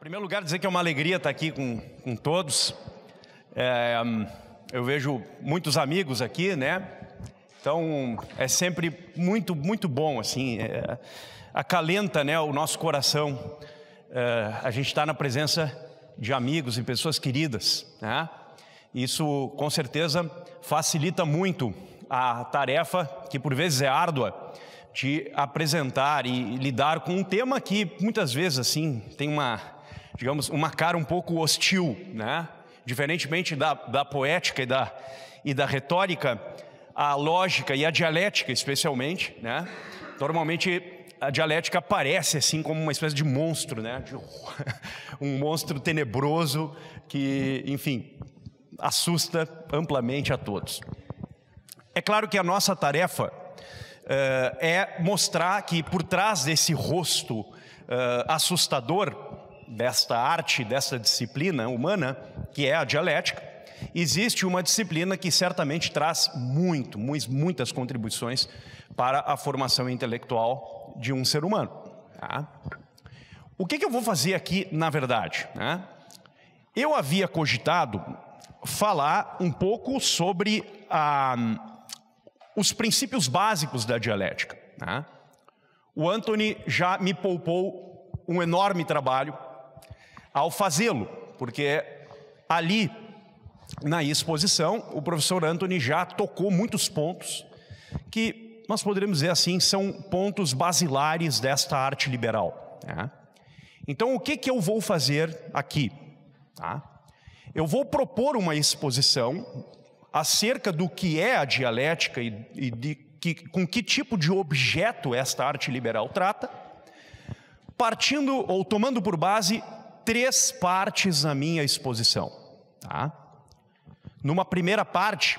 Em primeiro lugar, dizer que é uma alegria estar aqui com, com todos. É, eu vejo muitos amigos aqui, né? Então é sempre muito, muito bom, assim, é, acalenta né, o nosso coração. É, a gente está na presença de amigos e pessoas queridas, né? Isso com certeza facilita muito a tarefa, que por vezes é árdua, de apresentar e lidar com um tema que muitas vezes assim tem uma, digamos, uma cara um pouco hostil, né? Diferentemente da, da poética e da, e da retórica, a lógica e a dialética, especialmente, né? Normalmente a dialética aparece assim como uma espécie de monstro, né? De um monstro tenebroso que, enfim, assusta amplamente a todos. É claro que a nossa tarefa uh, é mostrar que por trás desse rosto uh, assustador desta arte, dessa disciplina humana, que é a dialética, existe uma disciplina que certamente traz muito, muitas contribuições para a formação intelectual de um ser humano. Tá? O que, que, eu vou fazer aqui, na verdade? Né? Eu havia cogitado falar um pouco sobre a, os princípios básicos da dialética. Né? O Anthony já me poupou um enorme trabalho ao fazê-lo, porque ali na exposição o professor Anthony já tocou muitos pontos que nós poderíamos dizer assim são pontos basilares desta arte liberal. Né? Então o que, que eu vou fazer aqui? Tá? Eu vou propor uma exposição acerca do que é a dialética e, e de que, com que tipo de objeto esta arte liberal trata, partindo ou tomando por base três partes na minha exposição. Tá? Numa primeira parte,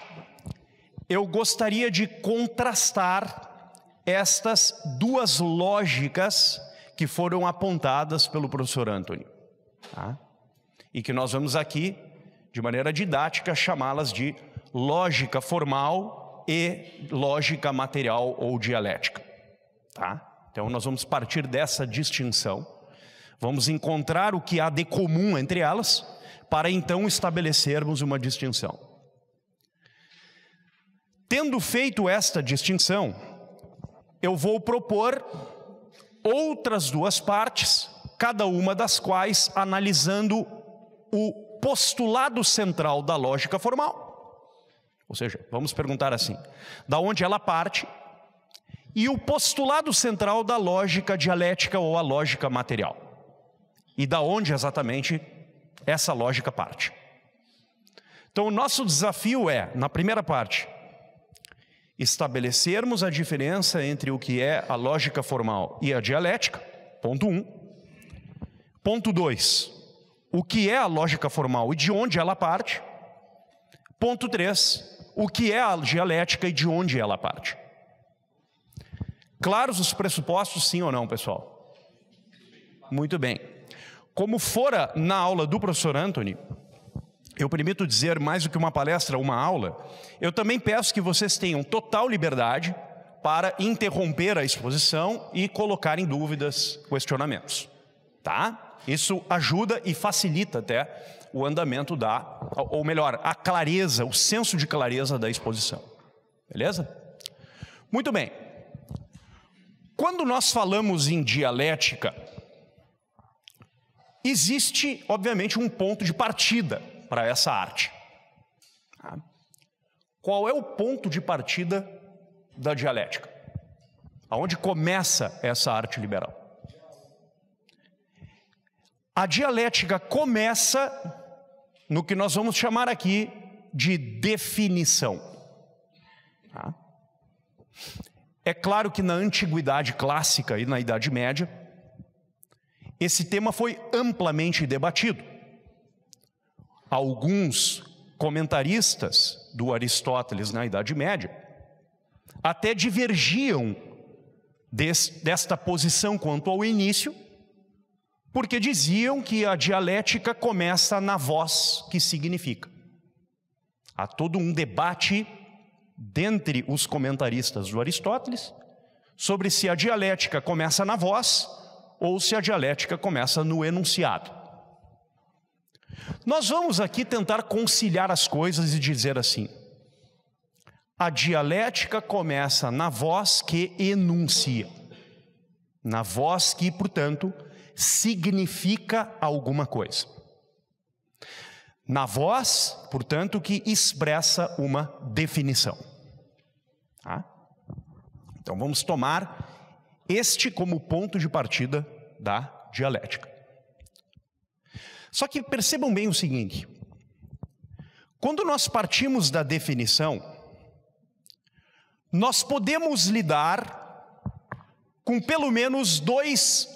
eu gostaria de contrastar estas duas lógicas que foram apontadas pelo professor Anthony. Tá? E que nós vamos aqui, de maneira didática, chamá-las de lógica formal e lógica material ou dialética. Tá? Então nós vamos partir dessa distinção, vamos encontrar o que há de comum entre elas, para então estabelecermos uma distinção. Tendo feito esta distinção, eu vou propor outras duas partes, cada uma das quais analisando o postulado central da lógica formal. Ou seja, vamos perguntar assim: da onde ela parte e o postulado central da lógica dialética ou a lógica material. E da onde exatamente essa lógica parte. Então, o nosso desafio é, na primeira parte, estabelecermos a diferença entre o que é a lógica formal e a dialética, ponto um. Ponto dois, o que é a lógica formal e de onde ela parte. Ponto 3, o que é a dialética e de onde ela parte. Claros os pressupostos, sim ou não, pessoal? Muito bem. Como fora na aula do professor Anthony, eu permito dizer mais do que uma palestra, uma aula, eu também peço que vocês tenham total liberdade para interromper a exposição e colocar em dúvidas, questionamentos. Tá? Isso ajuda e facilita até o andamento da, ou melhor, a clareza, o senso de clareza da exposição. Beleza? Muito bem. Quando nós falamos em dialética, existe, obviamente, um ponto de partida para essa arte. Tá? Qual é o ponto de partida da dialética? Aonde começa essa arte liberal? A dialética começa no que nós vamos chamar aqui de definição. Tá? É claro que na antiguidade clássica e na Idade Média, esse tema foi amplamente debatido. Alguns comentaristas do Aristóteles na Idade Média até divergiam desta posição quanto ao início porque diziam que a dialética começa na voz que significa. Há todo um debate dentre os comentaristas do Aristóteles sobre se a dialética começa na voz ou se a dialética começa no enunciado. Nós vamos aqui tentar conciliar as coisas e dizer assim: a dialética começa na voz que enuncia, na voz que, portanto, significa alguma coisa. Na voz, portanto, que expressa uma definição. Tá? Então vamos tomar este como ponto de partida da dialética. Só que percebam bem o seguinte: quando nós partimos da definição, nós podemos lidar com pelo menos dois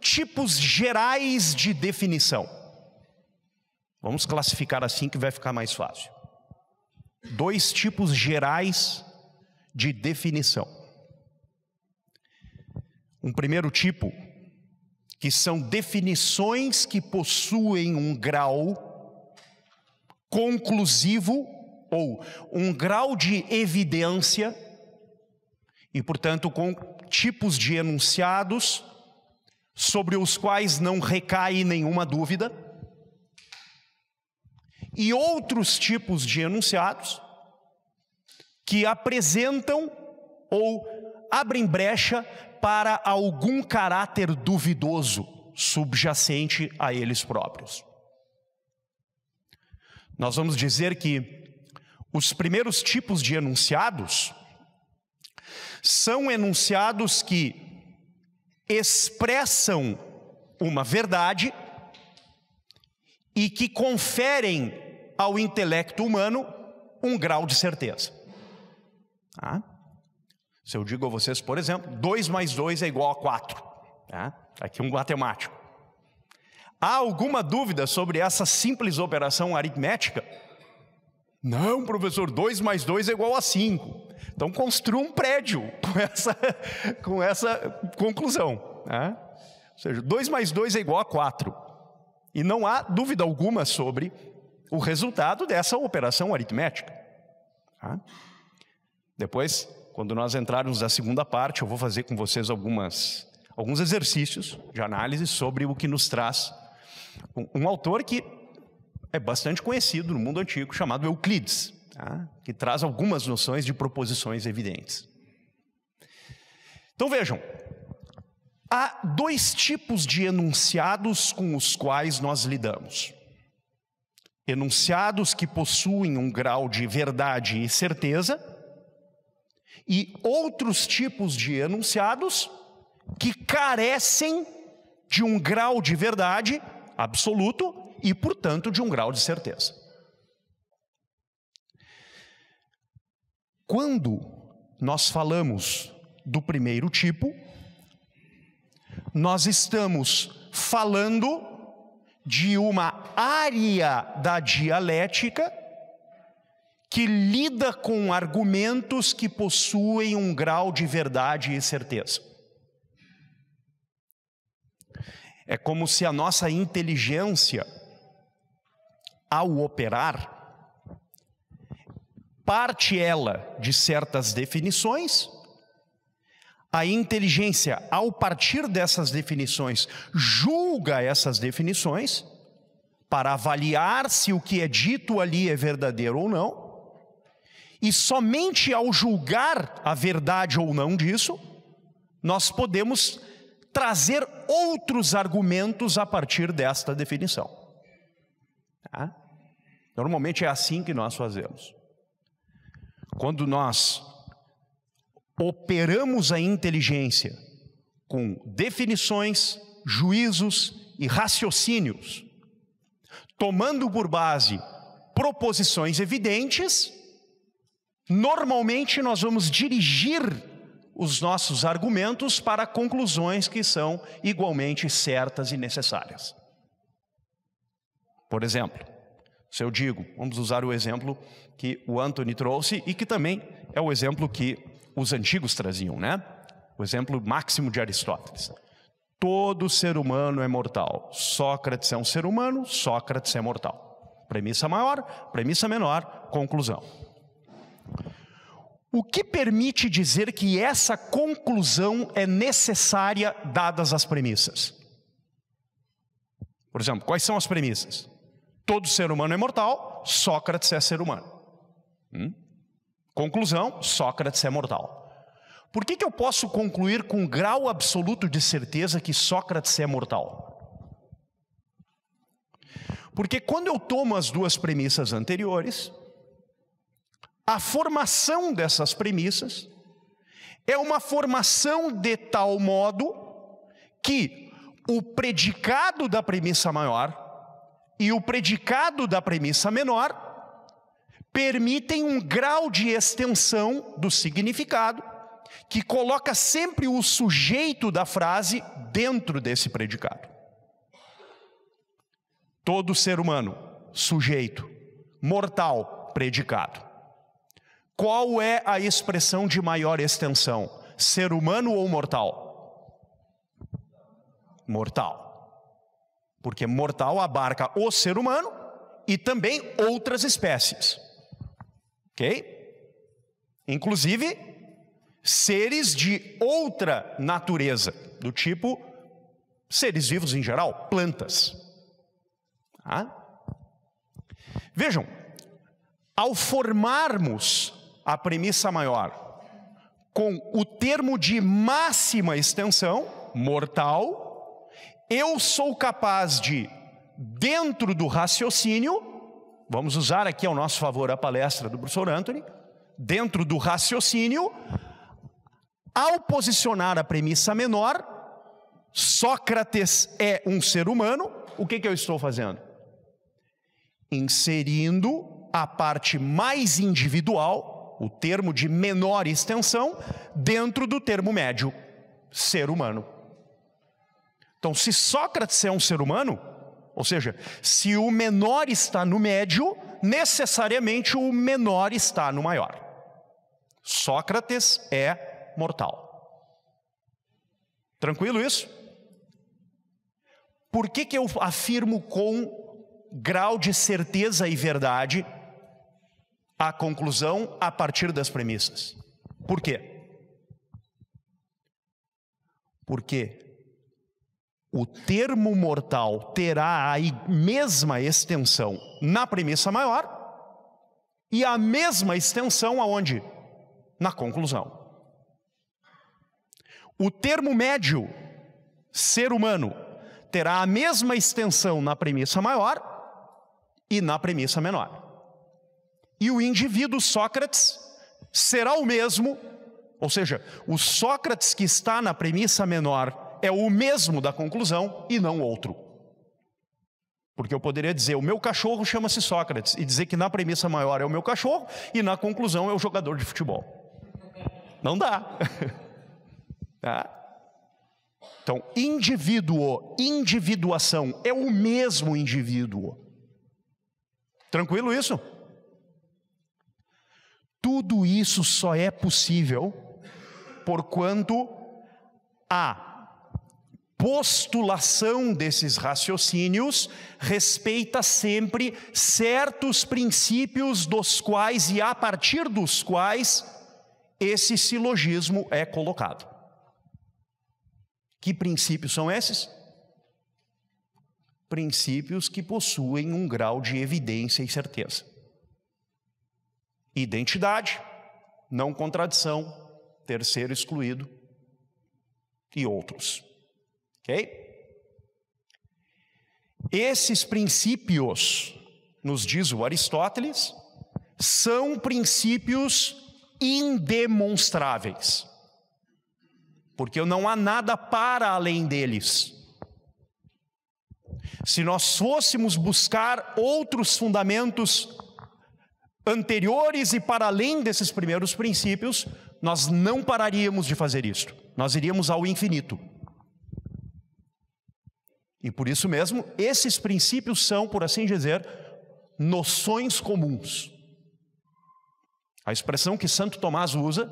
tipos gerais de definição. Vamos classificar assim que vai ficar mais fácil. Dois tipos gerais de definição. Um primeiro tipo que são definições que possuem um grau conclusivo ou um grau de evidência e, portanto, com tipos de enunciados sobre os quais não recai nenhuma dúvida, e outros tipos de enunciados que apresentam ou abrem brecha para algum caráter duvidoso subjacente a eles próprios. Nós vamos dizer que os primeiros tipos de enunciados são enunciados que expressam uma verdade e que conferem ao intelecto humano um grau de certeza. Tá? Se eu digo a vocês, por exemplo, 2 mais 2 é igual a 4. Tá? Aqui um matemático. Há alguma dúvida sobre essa simples operação aritmética? Não, professor, 2 mais 2 é igual a 5. Então construa um prédio com essa, com essa conclusão. Né? Ou seja, 2 mais 2 é igual a 4. E não há dúvida alguma sobre o resultado dessa operação aritmética. Tá? Depois, quando nós entrarmos na segunda parte, eu vou fazer com vocês algumas, alguns exercícios de análise sobre o que nos traz um, um autor que é bastante conhecido no mundo antigo, chamado Euclides, tá? que traz algumas noções de proposições evidentes. Então vejam, há dois tipos de enunciados com os quais nós lidamos. Enunciados que possuem um grau de verdade e certeza, e outros tipos de enunciados que carecem de um grau de verdade absoluto e, portanto, de um grau de certeza. Quando nós falamos do primeiro tipo, nós estamos falando de uma área da dialética que lida com argumentos que possuem um grau de verdade e certeza. É como se a nossa inteligência, ao operar, parte ela de certas definições, a inteligência, ao partir dessas definições, julga essas definições para avaliar se o que é dito ali é verdadeiro ou não, e somente ao julgar a verdade ou não disso, nós podemos trazer outros argumentos a partir desta definição. Tá? Normalmente é assim que nós fazemos. Quando nós operamos a inteligência com definições, juízos e raciocínios, tomando por base proposições evidentes, Normalmente nós vamos dirigir os nossos argumentos para conclusões que são igualmente certas e necessárias. Por exemplo, se eu digo, vamos usar o exemplo que o Anthony trouxe e que também é o exemplo que os antigos traziam, né? O exemplo máximo de Aristóteles. Todo ser humano é mortal. Sócrates é um ser humano, Sócrates é mortal. Premissa maior, premissa menor, conclusão. O que permite dizer que essa conclusão é necessária dadas as premissas? Por exemplo, quais são as premissas? Todo ser humano é mortal, Sócrates é ser humano. Hum? Conclusão: Sócrates é mortal. Por que, que eu posso concluir com grau absoluto de certeza que Sócrates é mortal? Porque quando eu tomo as duas premissas anteriores, a formação dessas premissas é uma formação de tal modo que o predicado da premissa maior e o predicado da premissa menor permitem um grau de extensão do significado que coloca sempre o sujeito da frase dentro desse predicado. Todo ser humano, sujeito, mortal, predicado. Qual é a expressão de maior extensão? Ser humano ou mortal? Mortal. Porque mortal abarca o ser humano e também outras espécies. Ok? Inclusive, seres de outra natureza, do tipo seres vivos em geral, plantas. Ah? Vejam, ao formarmos a premissa maior com o termo de máxima extensão, mortal, eu sou capaz de, dentro do raciocínio, vamos usar aqui ao nosso favor a palestra do professor Anthony, dentro do raciocínio, ao posicionar a premissa menor, Sócrates é um ser humano, o que, que eu estou fazendo? Inserindo a parte mais individual o termo de menor extensão, dentro do termo médio, ser humano. Então, se Sócrates é um ser humano, ou seja, se o menor está no médio, necessariamente o menor está no maior. Sócrates é mortal. Tranquilo isso? Por que, que eu afirmo com grau de certeza e verdade a conclusão a partir das premissas. Por quê? Porque o termo mortal terá a mesma extensão na premissa maior e a mesma extensão aonde? Na conclusão. O termo médio, ser humano, terá a mesma extensão na premissa maior e na premissa menor e o indivíduo Sócrates será o mesmo, ou seja, o Sócrates que está na premissa menor é o mesmo da conclusão e não outro. Porque eu poderia dizer, o meu cachorro chama-se Sócrates, e dizer que na premissa maior é o meu cachorro e na conclusão é o jogador de futebol. Não dá. tá? Então, indivíduo, individuação, é o mesmo indivíduo. Tranquilo isso? Tudo isso só é possível porquanto a postulação desses raciocínios respeita sempre certos princípios dos quais e a partir dos quais esse silogismo é colocado. Que princípios são esses? Princípios que possuem um grau de evidência e certeza. Identidade, não contradição, terceiro excluído e outros. Ok? Esses princípios, nos diz o Aristóteles, são princípios indemonstráveis, porque não há nada para além deles. Se nós fôssemos buscar outros fundamentos anteriores e para além desses primeiros princípios, nós não pararíamos de fazer isto. Nós iríamos ao infinito. E por isso mesmo, esses princípios são, por assim dizer, noções comuns. A expressão que Santo Tomás usa,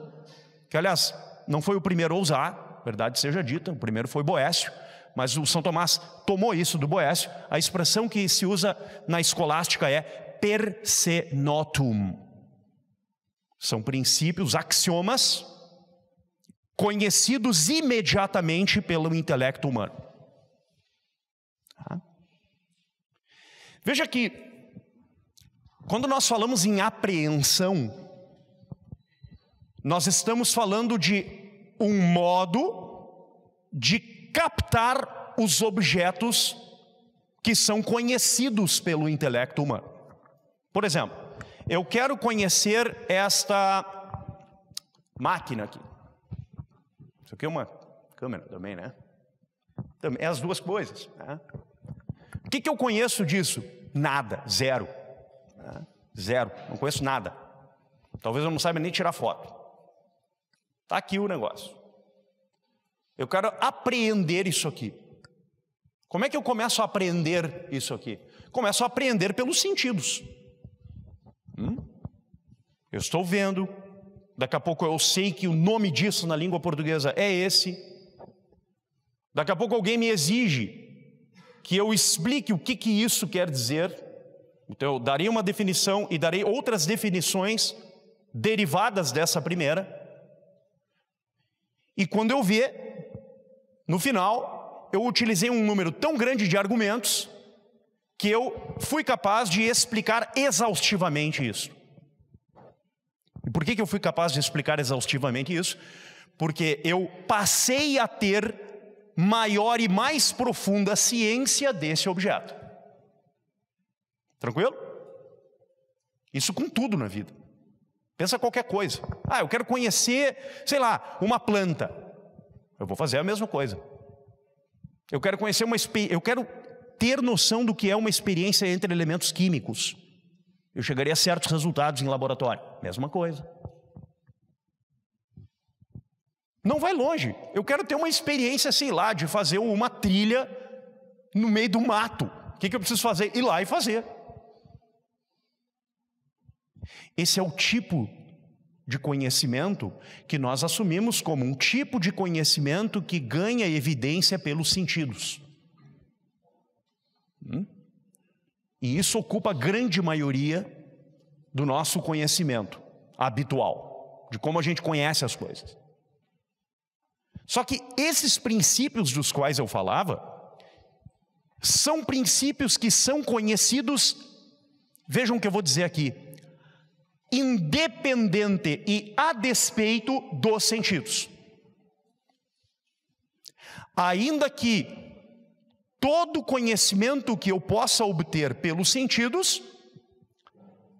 que aliás, não foi o primeiro a usar, verdade seja dita, o primeiro foi Boécio, mas o São Tomás tomou isso do Boécio. A expressão que se usa na escolástica é per se notum. São princípios, axiomas, conhecidos imediatamente pelo intelecto humano. Tá? Veja que, quando nós falamos em apreensão, nós estamos falando de um modo de captar os objetos que são conhecidos pelo intelecto humano. Por exemplo, eu quero conhecer esta máquina aqui. Isso aqui é uma câmera também, né? É as duas coisas. Né? O que, que eu conheço disso? Nada, zero. Né? Zero, não conheço nada. Talvez eu não saiba nem tirar foto. Está aqui o negócio. Eu quero apreender isso aqui. Como é que eu começo a aprender isso aqui? Começo a aprender pelos sentidos. Hum? Eu estou vendo, daqui a pouco eu sei que o nome disso na língua portuguesa é esse. Daqui a pouco alguém me exige que eu explique o que, que isso quer dizer. Então eu darei uma definição e darei outras definições derivadas dessa primeira. E quando eu ver, no final, eu utilizei um número tão grande de argumentos que eu fui capaz de explicar exaustivamente isso. E por que, que eu fui capaz de explicar exaustivamente isso? Porque eu passei a ter maior e mais profunda ciência desse objeto. Tranquilo? Isso com tudo na vida. Pensa qualquer coisa. Ah, eu quero conhecer, sei lá, uma planta. Eu vou fazer a mesma coisa. Eu quero conhecer uma eu quero ter noção do que é uma experiência entre elementos químicos. Eu chegaria a certos resultados em laboratório. Mesma coisa. Não vai longe. Eu quero ter uma experiência, sei lá, de fazer uma trilha no meio do mato. O que, que eu preciso fazer? Ir lá e fazer. Esse é o tipo de conhecimento que nós assumimos como um tipo de conhecimento que ganha evidência pelos sentidos. Hum? E isso ocupa a grande maioria do nosso conhecimento habitual, de como a gente conhece as coisas. Só que esses princípios dos quais eu falava, são princípios que são conhecidos, vejam o que eu vou dizer aqui, independente e a despeito dos sentidos. Ainda que todo conhecimento que eu possa obter pelos sentidos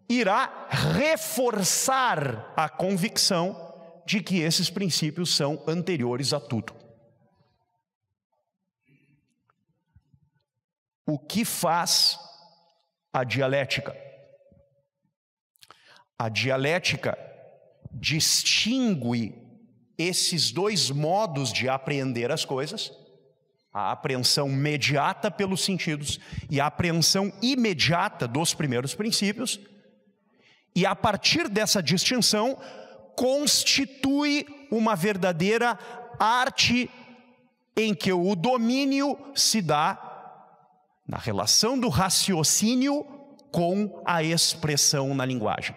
irá reforçar a convicção de que esses princípios são anteriores a tudo. O que faz a dialética? A dialética distingue esses dois modos de apreender as coisas, a apreensão imediata pelos sentidos e a apreensão imediata dos primeiros princípios, e a partir dessa distinção, constitui uma verdadeira arte em que o domínio se dá na relação do raciocínio com a expressão na linguagem.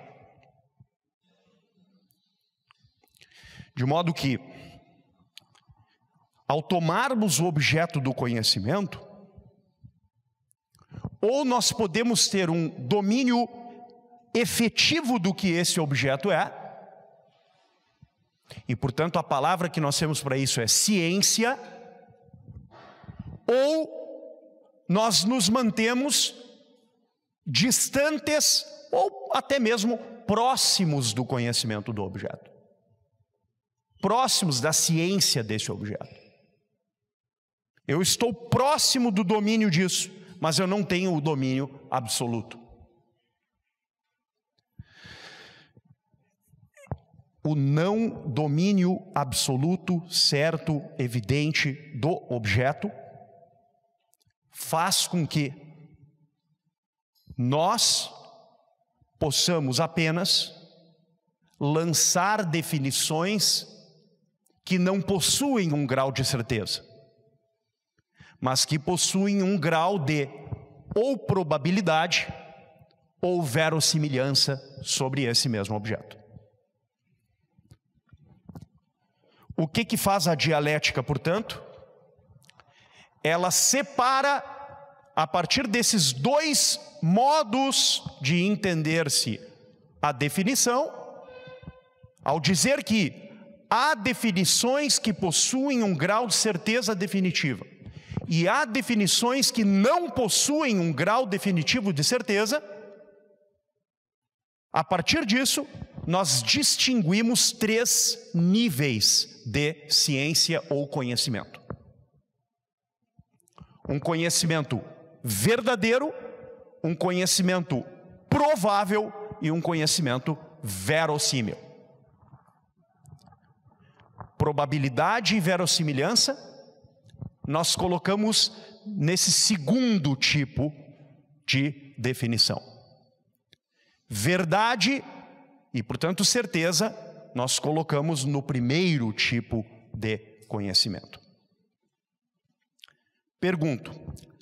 De modo que, ao tomarmos o objeto do conhecimento, ou nós podemos ter um domínio efetivo do que esse objeto é, e portanto a palavra que nós temos para isso é ciência, ou nós nos mantemos distantes ou até mesmo próximos do conhecimento do objeto, próximos da ciência desse objeto. Eu estou próximo do domínio disso, mas eu não tenho o domínio absoluto. o não domínio absoluto, certo, evidente do objeto, faz com que nós possamos apenas lançar definições que não possuem um grau de certeza, mas que possuem um grau de ou probabilidade ou verossimilhança sobre esse mesmo objeto. O que, que faz a dialética, portanto? Ela separa, a partir desses dois modos de entender-se a definição, ao dizer que há definições que possuem um grau de certeza definitiva e há definições que não possuem um grau definitivo de certeza, a partir disso, nós distinguimos três níveis de ciência ou conhecimento: um conhecimento verdadeiro, um conhecimento provável e um conhecimento verossímil. Probabilidade e verossimilhança, nós colocamos nesse segundo tipo de definição. Verdade e, portanto, certeza, nós colocamos no primeiro tipo de conhecimento. Pergunto: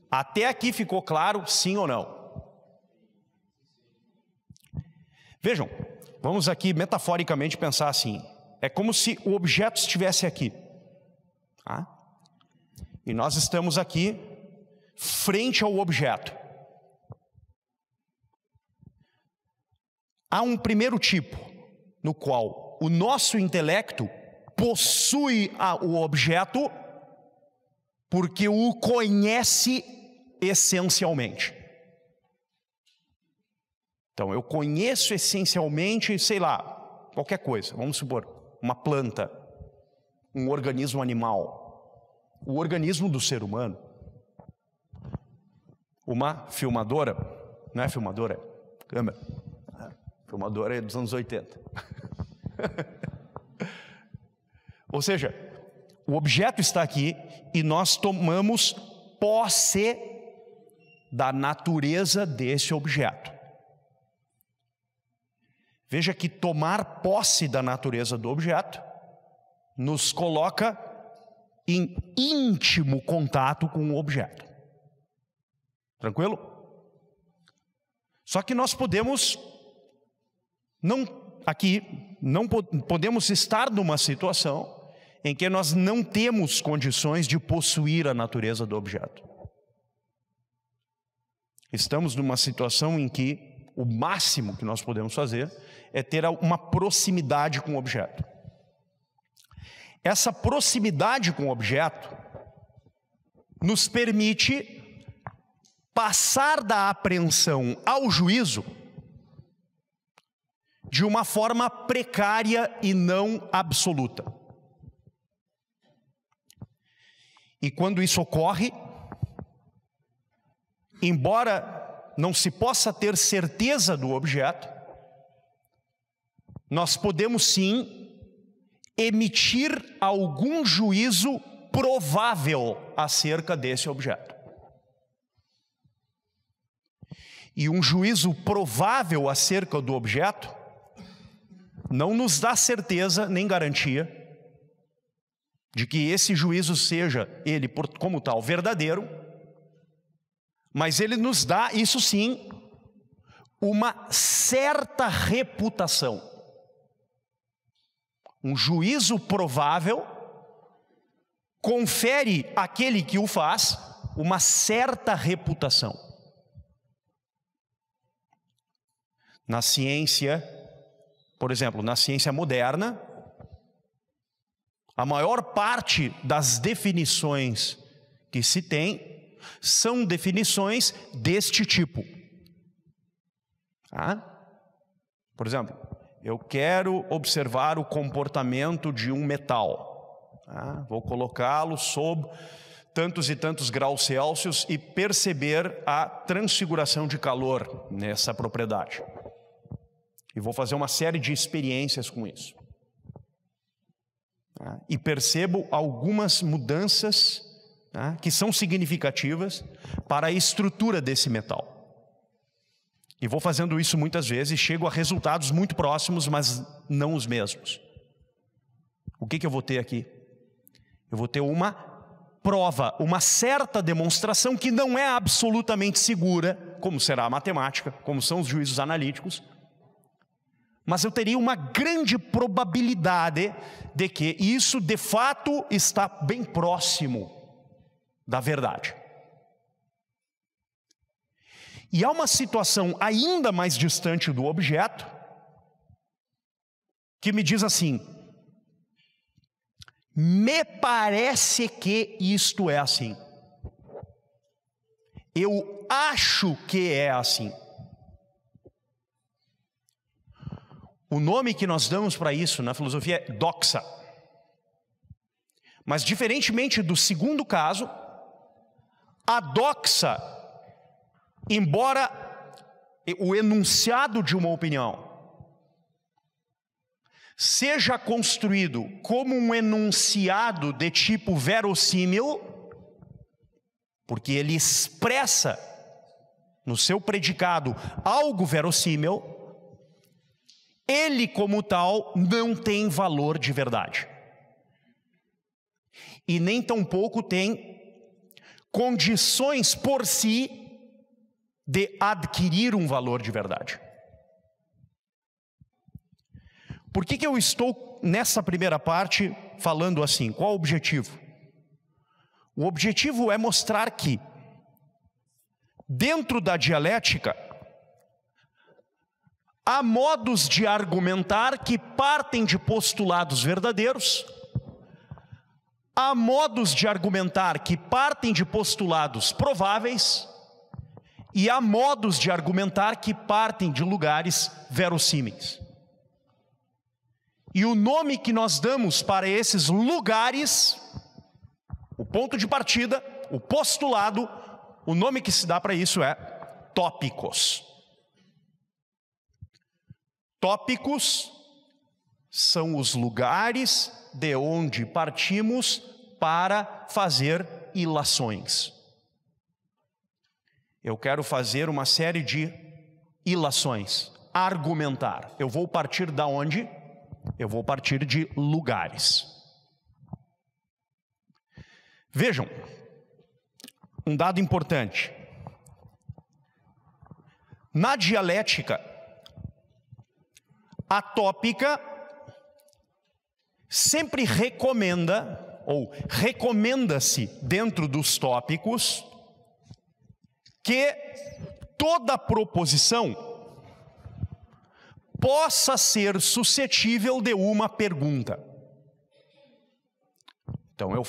até aqui ficou claro, sim ou não? Vejam, vamos aqui metaforicamente pensar assim: é como se o objeto estivesse aqui. Tá? E nós estamos aqui frente ao objeto. Há um primeiro tipo, no qual o nosso intelecto possui o objeto porque o conhece essencialmente. Então, eu conheço essencialmente, sei lá, qualquer coisa, vamos supor, uma planta, um organismo animal, o organismo do ser humano. Uma filmadora, não é filmadora, é câmera Filmadora é dos anos 80. Ou seja, o objeto está aqui e nós tomamos posse da natureza desse objeto. Veja que tomar posse da natureza do objeto nos coloca em íntimo contato com o objeto. Tranquilo? Só que nós podemos não, aqui, não podemos estar numa situação em que nós não temos condições de possuir a natureza do objeto. Estamos numa situação em que o máximo que nós podemos fazer é ter uma proximidade com o objeto. Essa proximidade com o objeto nos permite passar da apreensão ao juízo de uma forma precária e não absoluta. E quando isso ocorre, embora não se possa ter certeza do objeto, nós podemos sim emitir algum juízo provável acerca desse objeto. E um juízo provável acerca do objeto não nos dá certeza nem garantia de que esse juízo seja ele como tal verdadeiro, mas ele nos dá, isso sim, uma certa reputação. Um juízo provável confere àquele que o faz uma certa reputação. Na ciência, por exemplo, na ciência moderna, a maior parte das definições que se tem são definições deste tipo. Tá? Por exemplo, eu quero observar o comportamento de um metal. Tá? Vou colocá-lo sob tantos e tantos graus Celsius e perceber a transfiguração de calor nessa propriedade. E vou fazer uma série de experiências com isso. Tá? E percebo algumas mudanças tá? que são significativas para a estrutura desse metal. E vou fazendo isso muitas vezes e chego a resultados muito próximos, mas não os mesmos. O que, que eu vou ter aqui? Eu vou ter uma prova, uma certa demonstração que não é absolutamente segura, como será a matemática, como são os juízos analíticos, mas eu teria uma grande probabilidade de que isso de fato está bem próximo da verdade. E há uma situação ainda mais distante do objeto que me diz assim: me parece que isto é assim. Eu acho que é assim. O nome que nós damos para isso na filosofia é doxa. Mas, diferentemente do segundo caso, a doxa, embora o enunciado de uma opinião seja construído como um enunciado de tipo verossímil, porque ele expressa no seu predicado algo verossímil, ele, como tal, não tem valor de verdade. E nem tampouco tem condições por si de adquirir um valor de verdade. Por que, que eu estou nessa primeira parte falando assim? Qual o objetivo? O objetivo é mostrar que, dentro da dialética, há modos de argumentar que partem de postulados verdadeiros, há modos de argumentar que partem de postulados prováveis, e há modos de argumentar que partem de lugares verossímeis. E o nome que nós damos para esses lugares, o ponto de partida, o postulado, o nome que se dá para isso é tópicos. Tópicos são os lugares de onde partimos para fazer ilações. Eu quero fazer uma série de ilações, argumentar. Eu vou partir da onde? Eu vou partir de lugares. Vejam, um dado importante. Na dialética, a tópica sempre recomenda, ou recomenda-se dentro dos tópicos, que toda proposição possa ser suscetível de uma pergunta. Então eu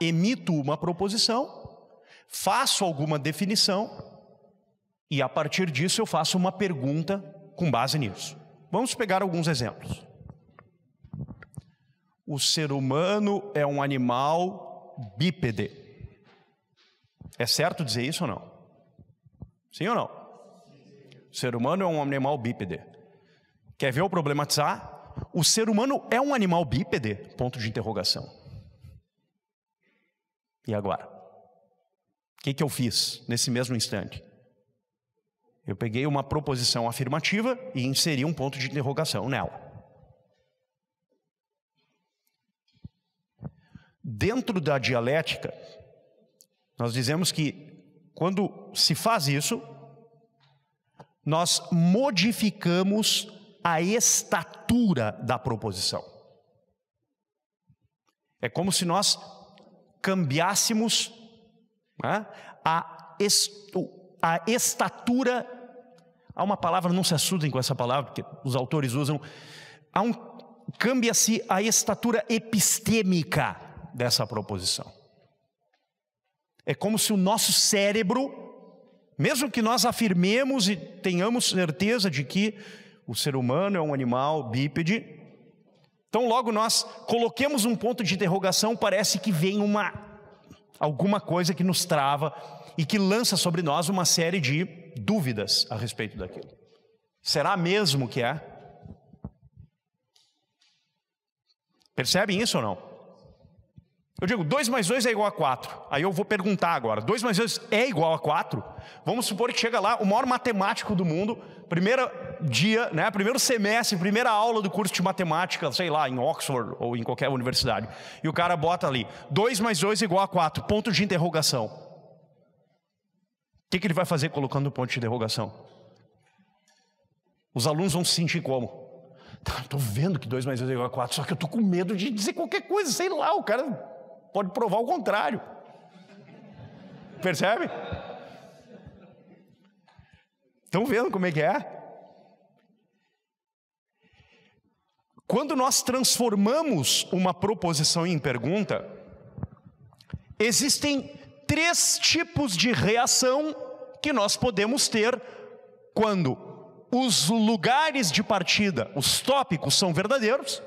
emito uma proposição, faço alguma definição e a partir disso eu faço uma pergunta com base nisso. Vamos pegar alguns exemplos. O ser humano é um animal bípede. É certo dizer isso ou não? Sim ou não? O ser humano é um animal bípede. Quer ver o problematizar? O ser humano é um animal bípede? Ponto de interrogação. E agora? O que, que eu fiz nesse mesmo instante? Eu peguei uma proposição afirmativa e inseri um ponto de interrogação nela. Dentro da dialética, nós dizemos que quando se faz isso, nós modificamos a estatura da proposição. É como se nós cambiássemos né, a, a estatura. Há uma palavra, não se assustem com essa palavra, porque os autores usam. Há um, cambia-se a estatura epistêmica dessa proposição. É como se o nosso cérebro, mesmo que nós afirmemos e tenhamos certeza de que o ser humano é um animal bípede. Então, logo nós coloquemos um ponto de interrogação, parece que vem uma alguma coisa que nos trava e que lança sobre nós uma série de dúvidas a respeito daquilo. Será mesmo que é? Percebem isso ou não? Eu digo, 2 mais 2 é igual a 4. Aí eu vou perguntar agora: 2 mais 2 é igual a 4? Vamos supor que chega lá o maior matemático do mundo, primeiro dia, né, primeiro semestre, primeira aula do curso de matemática, sei lá, em Oxford ou em qualquer universidade. E o cara bota ali: 2 mais 2 é igual a 4, ponto de interrogação. O que, que ele vai fazer colocando o ponto de interrogação? Os alunos vão se sentir como? Estou tá, vendo que 2 mais 2 é igual a 4, só que eu estou com medo de dizer qualquer coisa, sei lá, o cara pode provar o contrário. Percebe? Estão vendo como é que é? Quando nós transformamos uma proposição em pergunta, existem três tipos de reação que nós podemos ter quando os lugares de partida, os tópicos são verdadeiros,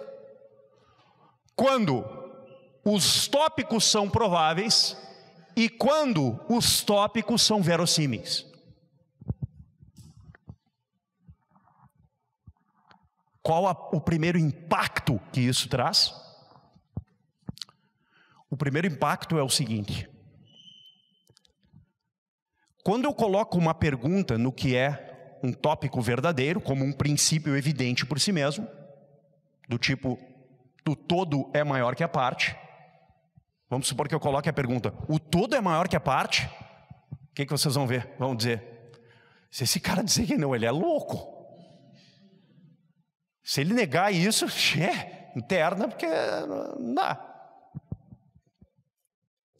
quando os tópicos são prováveis e quando os tópicos são verossímeis. Qual a, o primeiro impacto que isso traz? O primeiro impacto é o seguinte: quando eu coloco uma pergunta no que é um tópico verdadeiro, como um princípio evidente por si mesmo, do tipo, o todo é maior que a parte. Vamos supor que eu coloque a pergunta: o todo é maior que a parte? O que, que vocês vão ver? Vão dizer: se esse cara dizer que não, ele é louco. Se ele negar isso, é, interna, porque não dá.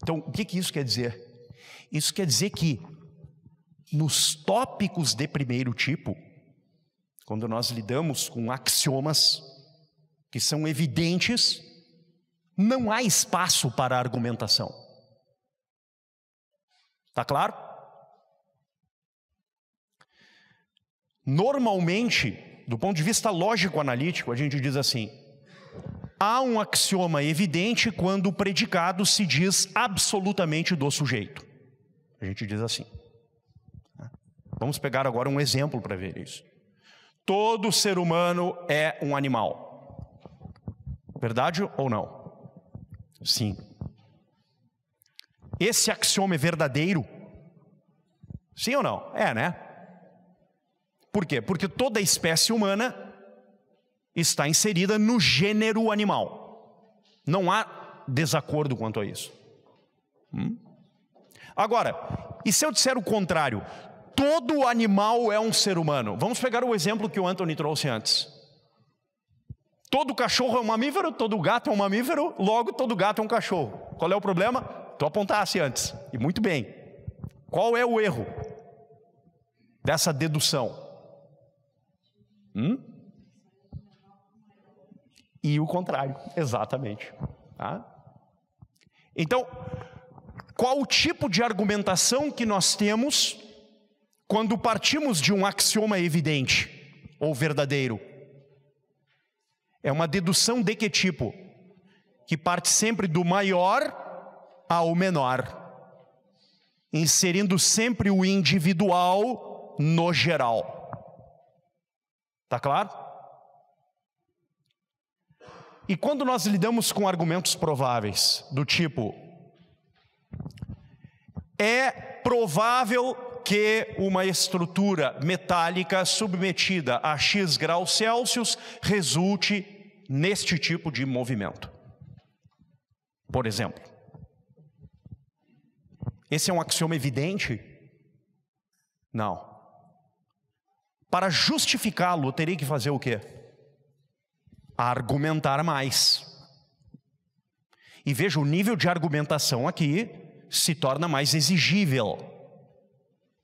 Então, o que, que isso quer dizer? Isso quer dizer que nos tópicos de primeiro tipo, quando nós lidamos com axiomas que são evidentes, não há espaço para argumentação. Está claro? Normalmente, do ponto de vista lógico-analítico, a gente diz assim: há um axioma evidente quando o predicado se diz absolutamente do sujeito. A gente diz assim. Vamos pegar agora um exemplo para ver isso. Todo ser humano é um animal. Verdade ou não? Sim. Esse axioma é verdadeiro? Sim ou não? É, né? Por quê? Porque toda espécie humana está inserida no gênero animal. Não há desacordo quanto a isso. Hum? Agora, e se eu disser o contrário? Todo animal é um ser humano. Vamos pegar o exemplo que o Anthony trouxe antes. Todo cachorro é um mamífero, todo gato é um mamífero, logo todo gato é um cachorro. Qual é o problema? Tu apontasse antes. E muito bem. Qual é o erro dessa dedução? Hum? E o contrário, exatamente. Tá? Então, qual o tipo de argumentação que nós temos quando partimos de um axioma evidente ou verdadeiro? É uma dedução de que tipo? Que parte sempre do maior ao menor, inserindo sempre o individual no geral. Está claro? E quando nós lidamos com argumentos prováveis, do tipo, é provável que uma estrutura metálica submetida a X graus Celsius resulte neste tipo de movimento. Por exemplo. Esse é um axioma evidente? Não. Para justificá-lo, eu teria que fazer o quê? Argumentar mais. E veja, o nível de argumentação aqui se torna mais exigível,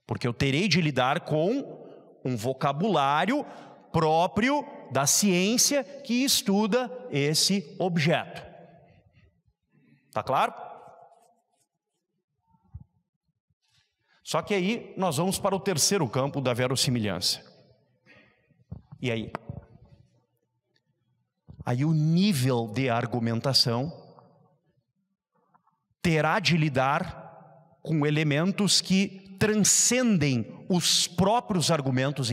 porque eu terei de lidar com um vocabulário próprio da ciência que estuda esse objeto. Tá claro? Só que aí nós vamos para o terceiro campo da verossimilhança. E aí? Aí o nível de argumentação terá de lidar com elementos que transcendem os próprios argumentos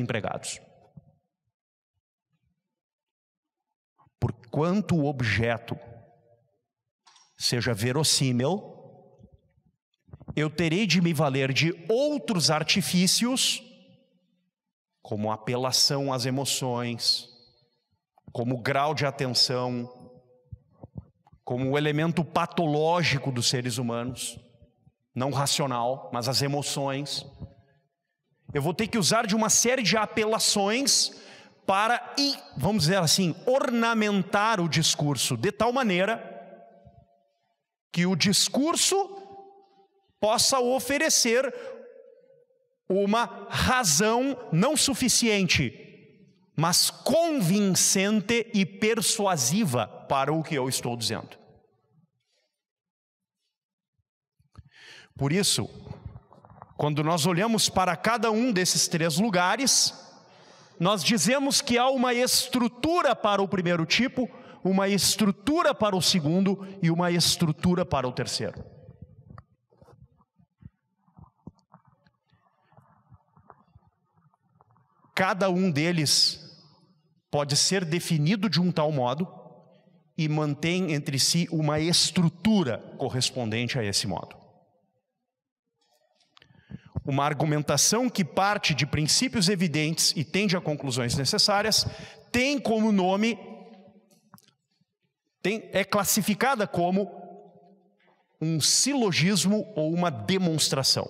Por quanto o objeto seja verossímil, eu terei de me valer de outros artifícios como apelação às emoções, como grau de atenção, como o elemento patológico dos seres humanos, não racional, mas as emoções. Eu vou ter que usar de uma série de apelações para, vamos dizer assim, ornamentar o discurso de tal maneira que o discurso possa oferecer uma razão não suficiente, mas convincente e persuasiva para o que eu estou dizendo. Por isso, quando nós olhamos para cada um desses três lugares, nós dizemos que há uma estrutura para o primeiro tipo, uma estrutura para o segundo e uma estrutura para o terceiro. Cada um deles pode ser definido de um tal modo e mantém entre si uma estrutura correspondente a esse modo. Uma argumentação que parte de princípios evidentes e tende a conclusões necessárias tem como nome tem, é classificada como um silogismo ou uma demonstração.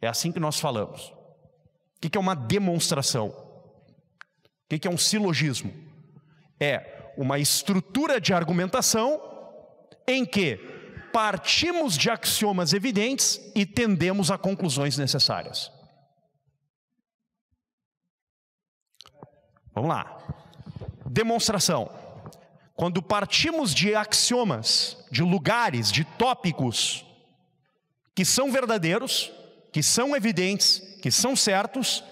É assim que nós falamos. O que é uma demonstração? O que é um silogismo? É uma estrutura de argumentação em que partimos de axiomas evidentes e tendemos a conclusões necessárias. Vamos lá. Demonstração. Quando partimos de axiomas, de lugares, de tópicos que são verdadeiros, que são evidentes, que são certos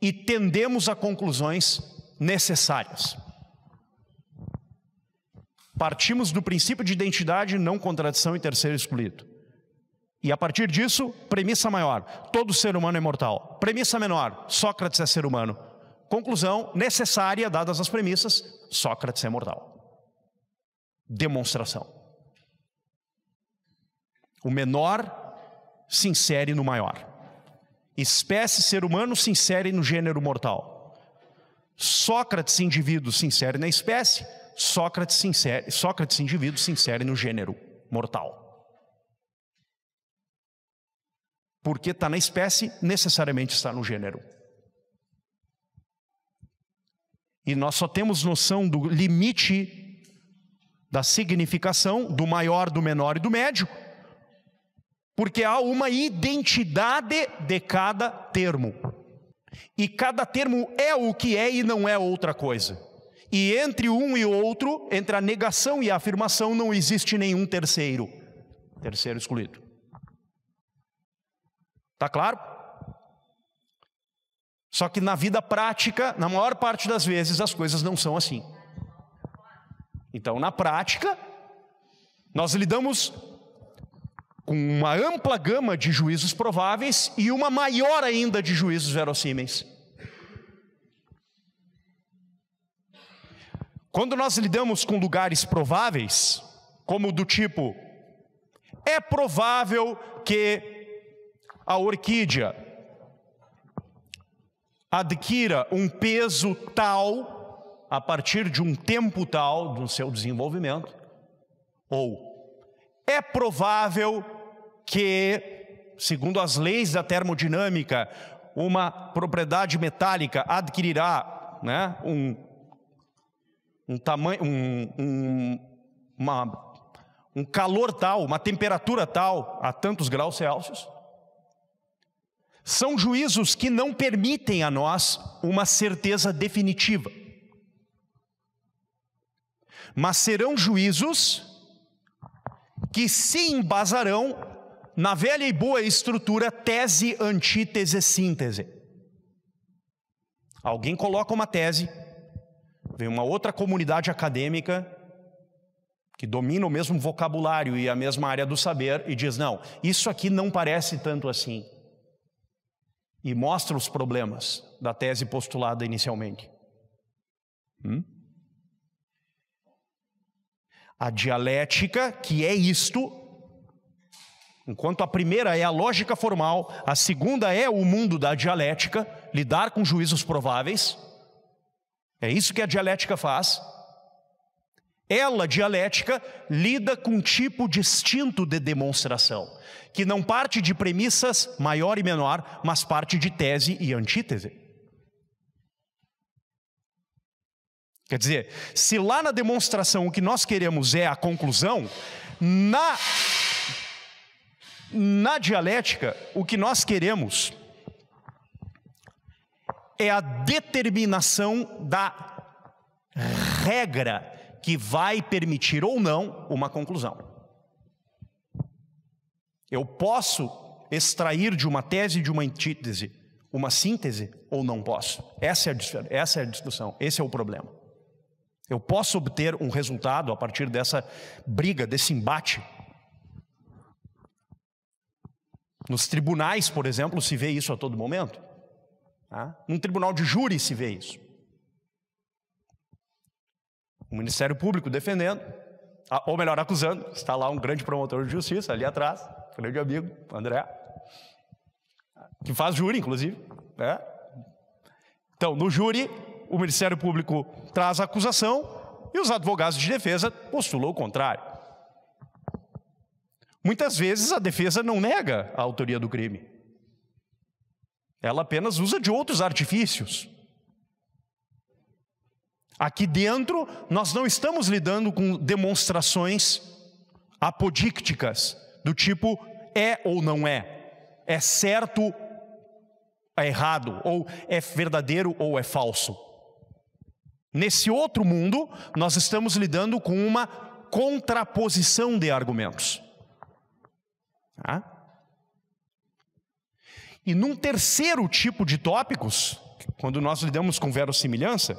e tendemos a conclusões necessárias. Partimos do princípio de identidade, não contradição e terceiro excluído. E a partir disso, premissa maior: todo ser humano é mortal. Premissa menor: Sócrates é ser humano. Conclusão necessária, dadas as premissas: Sócrates é mortal. Demonstração. O menor se insere no maior. Espécie ser humano se insere no gênero mortal. Sócrates, indivíduo, se insere na espécie. Sócrates, se insere, Sócrates, indivíduo, se insere no gênero mortal. Porque está na espécie, necessariamente está no gênero. E nós só temos noção do limite da significação do maior, do menor e do médio, porque há uma identidade de cada termo. E cada termo é o que é e não é outra coisa. E entre um e outro, entre a negação e a afirmação, não existe nenhum terceiro. Terceiro excluído. Tá claro? Só que na vida prática, na maior parte das vezes, as coisas não são assim. Então, na prática, nós lidamos com uma ampla gama de juízos prováveis e uma maior ainda de juízos verossímeis. Quando nós lidamos com lugares prováveis, como do tipo, é provável que a orquídea adquira um peso tal a partir de um tempo tal do seu desenvolvimento, ou é provável que, segundo as leis da termodinâmica, uma propriedade metálica adquirirá né, um um tamanho, um, um, uma, um calor tal, uma temperatura tal a tantos graus Celsius. São juízos que não permitem a nós uma certeza definitiva. Mas serão juízos que se embasarão na velha e boa estrutura tese, antítese, síntese. Alguém coloca uma tese, Vem uma outra comunidade acadêmica que domina o mesmo vocabulário e a mesma área do saber e diz: não, isso aqui não parece tanto assim. E mostra os problemas da tese postulada inicialmente. Hum? A dialética, que é isto, enquanto a primeira é a lógica formal, a segunda é o mundo da dialética, lidar com juízos prováveis. É isso que a dialética faz. Ela, dialética, lida com um tipo distinto de demonstração, que não parte de premissas maior e menor, mas parte de tese e antítese. Quer dizer, se lá na demonstração o que nós queremos é a conclusão, na Na dialética, o que nós queremos é a determinação da regra que vai permitir ou não uma conclusão. Eu posso extrair de uma tese, de uma antítese, uma síntese ou não posso? Essa é a, essa é a discussão, esse é o problema. Eu posso obter um resultado a partir dessa briga, desse embate. Nos tribunais, por exemplo, se vê isso a todo momento. Tá? Num tribunal de júri se vê isso. O Ministério Público defendendo, ou melhor, acusando. Está lá um grande promotor de justiça ali atrás, grande amigo, André, que faz júri, inclusive. Né? Então, no júri, o Ministério Público traz a acusação e os advogados de defesa postulam o contrário. Muitas vezes a defesa não nega a autoria do crime. Ela apenas usa de outros artifícios. Aqui dentro, nós não estamos lidando com demonstrações apodícticas, do tipo é ou não é, é certo, é errado, ou é verdadeiro ou é falso. Nesse outro mundo, nós estamos lidando com uma contraposição de argumentos. Tá? E num terceiro tipo de tópicos, quando nós lidamos com verossimilhança,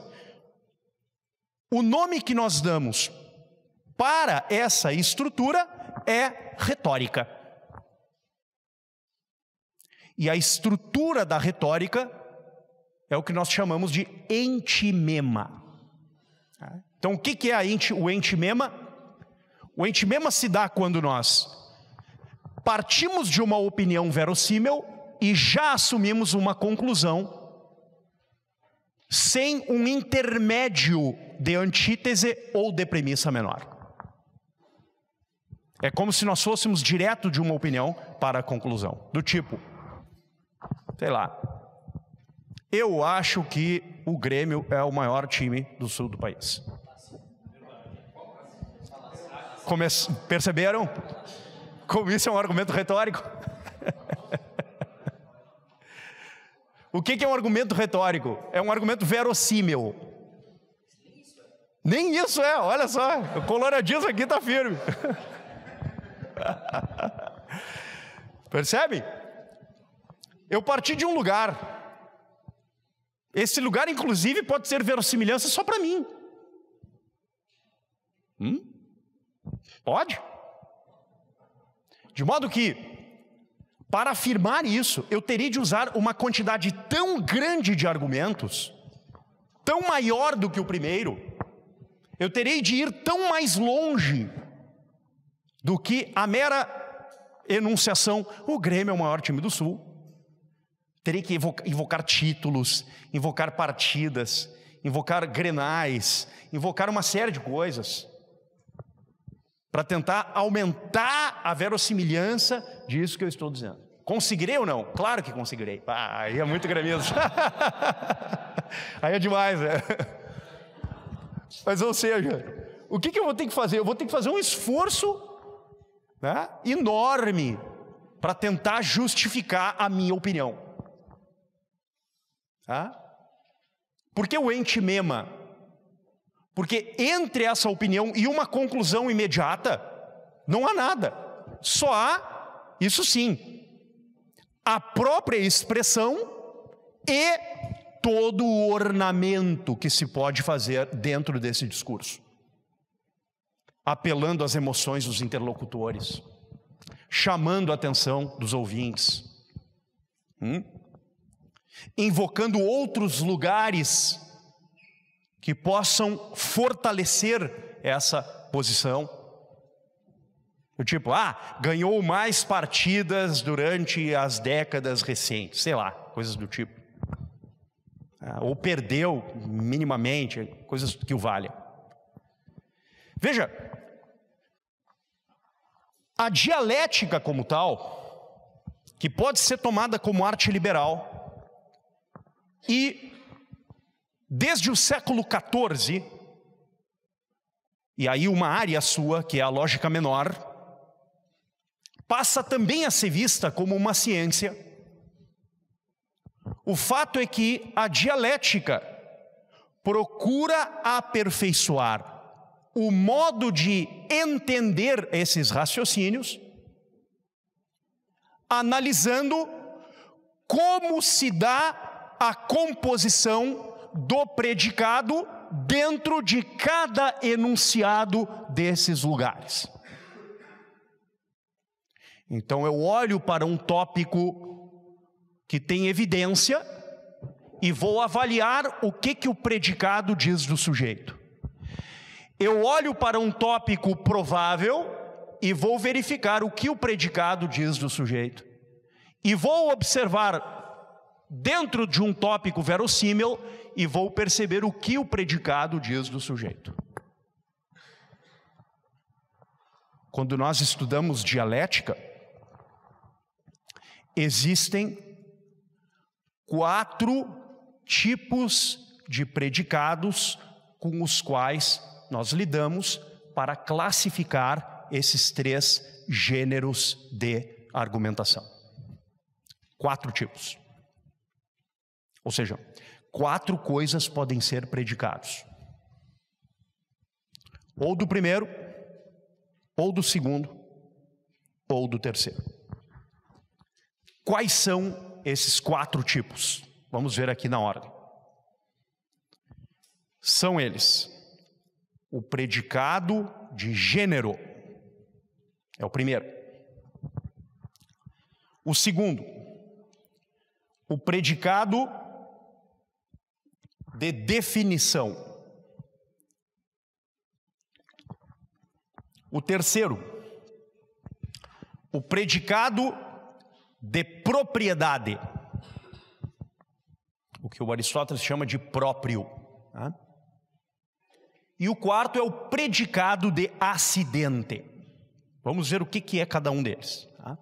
o nome que nós damos para essa estrutura é retórica. E a estrutura da retórica é o que nós chamamos de entimema. Então, o que é enti, o entimema? O entimema se dá quando nós partimos de uma opinião verossímil e já assumimos uma conclusão sem um intermédio de antítese ou de premissa menor. É como se nós fôssemos direto de uma opinião para a conclusão, do tipo, sei lá, eu acho que o Grêmio é o maior time do sul do país. Come perceberam? Como isso é um argumento retórico? o que é um argumento retórico? É um argumento verossímil. Nem isso é, olha só, o coloradismo aqui está firme. Percebe? Eu parti de um lugar. Esse lugar, inclusive, pode ser verossimilhança só para mim. Hum? Pode. De modo que, para afirmar isso, eu teria de usar uma quantidade tão grande de argumentos, tão maior do que o primeiro, eu terei de ir tão mais longe do que a mera enunciação: o Grêmio é o maior time do Sul. Terei que invocar, títulos, invocar partidas, invocar grenais, invocar uma série de coisas para tentar aumentar a verossimilhança disso que eu estou dizendo. Conseguirei ou não? Claro que conseguirei. Ah, aí é muito gremista. aí é demais, né? Mas, ou seja, o que, que eu vou ter que fazer? Eu vou ter que fazer um esforço né, enorme para tentar justificar a minha opinião. Tá? Por que o entimema? Porque entre essa opinião e uma conclusão imediata, não há nada. Só há, isso sim, a própria expressão e todo o ornamento que se pode fazer dentro desse discurso. Apelando às emoções dos interlocutores, chamando a atenção dos ouvintes, hum? invocando outros lugares que possam fortalecer essa posição. O tipo, ah, ganhou mais partidas durante as décadas recentes, sei lá, coisas do tipo. Ah, ou perdeu minimamente, coisas que o valem. Veja, a dialética como tal, que pode ser tomada como arte liberal, e desde o século XIV, e aí uma área sua, que é a lógica menor, passa também a ser vista como uma ciência. O fato é que a dialética procura aperfeiçoar o modo de entender esses raciocínios, analisando como se dá a composição do predicado dentro de cada enunciado desses lugares. Então eu olho para um tópico que tem evidência e vou avaliar o que que o predicado diz do sujeito. Eu olho para um tópico provável e vou verificar o que o predicado diz do sujeito. E vou observar dentro de um tópico verossímil e vou perceber o que o predicado diz do sujeito. Quando nós estudamos dialética, existem quatro tipos de predicados com os quais nós lidamos para classificar esses três gêneros de argumentação. Quatro tipos. Ou seja, quatro coisas podem ser predicados: ou do primeiro, ou do segundo, ou do terceiro. Quais são esses quatro tipos? Vamos ver aqui na ordem. São eles: o predicado de gênero, é o primeiro. O segundo, o predicado de definição. O terceiro, o predicado de propriedade, o que o Aristóteles chama de próprio. Tá? E o quarto é o predicado de acidente. Vamos ver o que, que é cada um deles. Tá?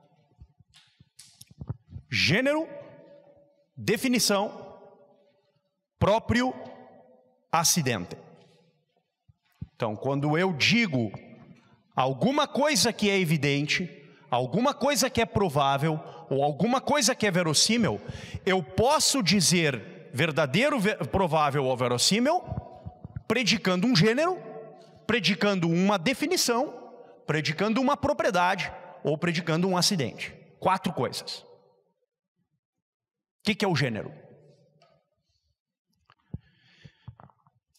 Gênero, definição, próprio acidente. Então, quando eu digo alguma coisa que é evidente, alguma coisa que é provável, ou alguma coisa que é verossímil, eu posso dizer verdadeiro, provável ou verossímil, predicando um gênero, predicando uma definição, predicando uma propriedade ou predicando um acidente. Quatro coisas. O que, que é o gênero?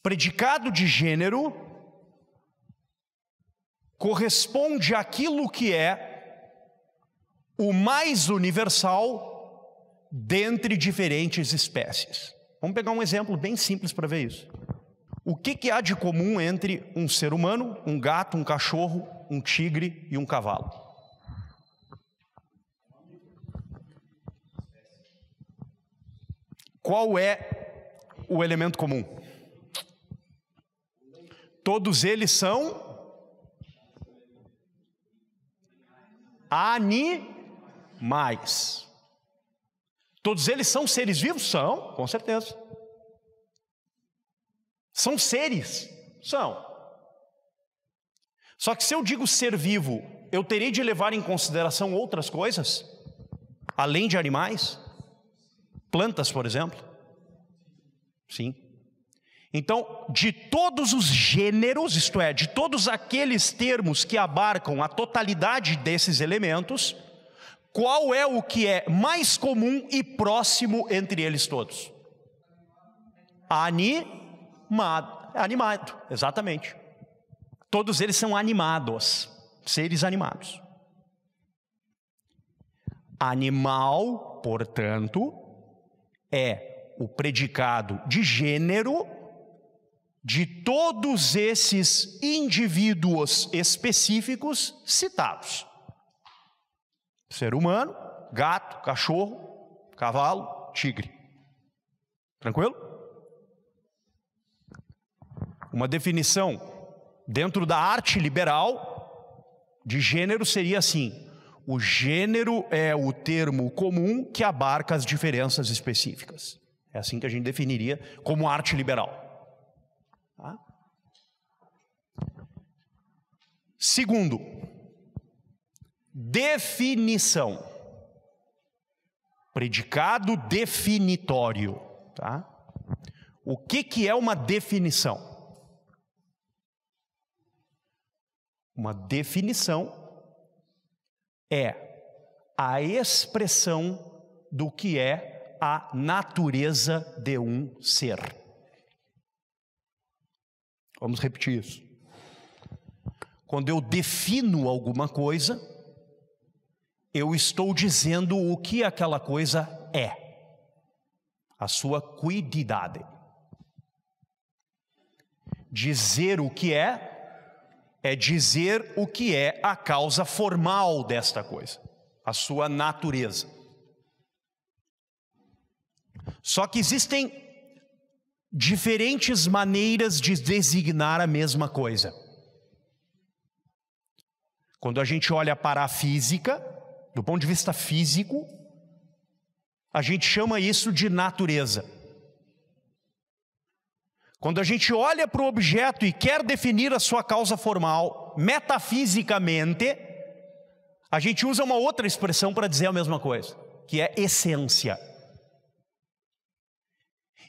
Predicado de gênero corresponde àquilo que é o mais universal dentre diferentes espécies. Vamos pegar um exemplo bem simples para ver isso. O que, que há de comum entre um ser humano, um gato, um cachorro, um tigre e um cavalo? Qual é o elemento comum? Todos eles são animais. Todos eles são seres vivos? São, com certeza. São seres? São. Só que se eu digo ser vivo, eu terei de levar em consideração outras coisas, além de animais? Plantas, por exemplo? Sim. Então, de todos os gêneros, isto é, de todos aqueles termos que abarcam a totalidade desses elementos, qual é o que é mais comum e próximo entre eles todos? Animado. Animado, exatamente. Todos eles são animados, seres animados. Animal, portanto, é o predicado de gênero de todos esses indivíduos específicos citados: ser humano, gato, cachorro, cavalo, tigre. Tranquilo? Uma definição dentro da arte liberal de gênero seria assim: o gênero é o termo comum que abarca as diferenças específicas. É assim que a gente definiria como arte liberal. Segundo, definição. Predicado definitório, tá? O que que é uma definição? Uma definição é a expressão do que é a natureza de um ser. Vamos repetir isso. Quando eu defino alguma coisa, eu estou dizendo o que aquela coisa é, a sua cuididade. Dizer o que é, é dizer o que é a causa formal desta coisa, a sua natureza. Só que existem diferentes maneiras de designar a mesma coisa. Quando a gente olha para a física, do ponto de vista físico, a gente chama isso de natureza. Quando a gente olha para o objeto e quer definir a sua causa formal, metafisicamente, a gente usa uma outra expressão para dizer a mesma coisa, que é essência.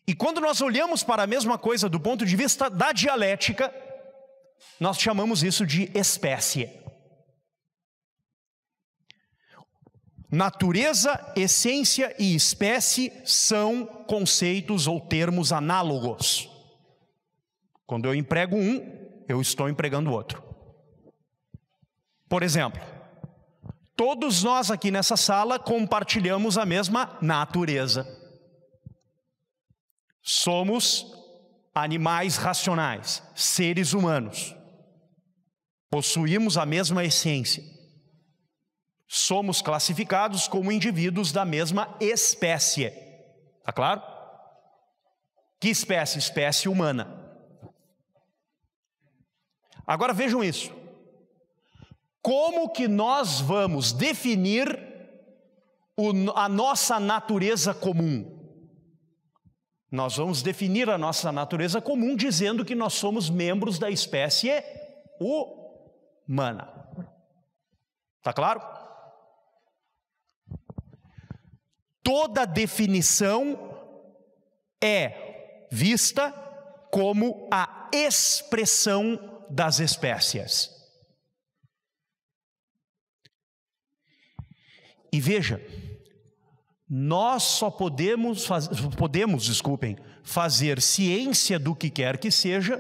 E quando nós olhamos para a mesma coisa do ponto de vista da dialética, nós chamamos isso de espécie. Natureza, essência e espécie são conceitos ou termos análogos. Quando eu emprego um, eu estou empregando outro. Por exemplo, todos nós aqui nessa sala compartilhamos a mesma natureza. Somos animais racionais, seres humanos. Possuímos a mesma essência. Somos classificados como indivíduos da mesma espécie. Tá claro? Que espécie? Espécie humana. Agora vejam isso. Como que nós vamos definir a nossa natureza comum? Nós vamos definir a nossa natureza comum dizendo que nós somos membros da espécie humana. Está claro? Toda definição é vista como a expressão das espécies. E veja, nós só podemos, faz, podemos, desculpem, fazer ciência do que quer que seja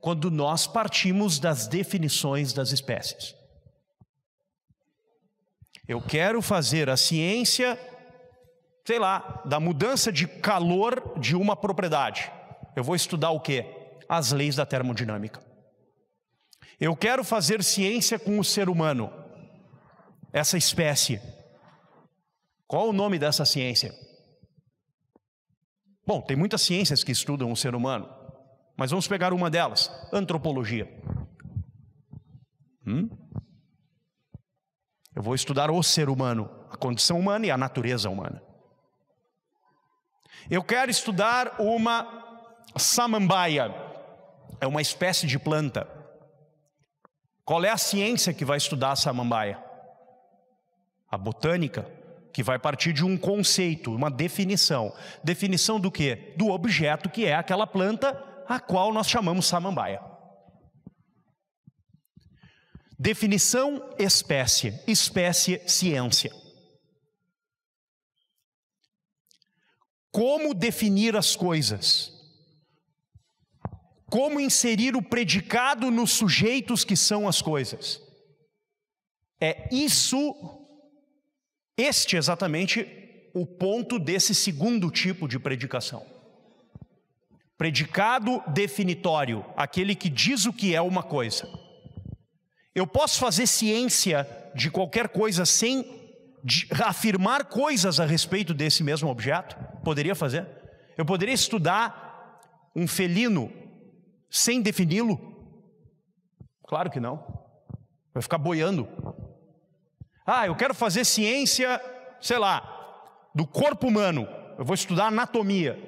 quando nós partimos das definições das espécies. Eu quero fazer a ciência, sei lá, da mudança de calor de uma propriedade. Eu vou estudar o quê? As leis da termodinâmica. Eu quero fazer ciência com o ser humano, essa espécie. Qual o nome dessa ciência? Bom, tem muitas ciências que estudam o ser humano, mas vamos pegar uma delas: antropologia. Hum? Eu vou estudar o ser humano, a condição humana e a natureza humana. Eu quero estudar uma samambaia, é uma espécie de planta. Qual é a ciência que vai estudar a samambaia? A botânica que vai partir de um conceito, uma definição. Definição do que? Do objeto que é aquela planta a qual nós chamamos samambaia. Definição espécie, espécie ciência. Como definir as coisas? Como inserir o predicado nos sujeitos que são as coisas? É isso este é exatamente o ponto desse segundo tipo de predicação. Predicado definitório, aquele que diz o que é uma coisa. Eu posso fazer ciência de qualquer coisa sem afirmar coisas a respeito desse mesmo objeto? Poderia fazer? Eu poderia estudar um felino sem defini-lo? Claro que não. Vai ficar boiando. Ah, eu quero fazer ciência, sei lá, do corpo humano. Eu vou estudar anatomia.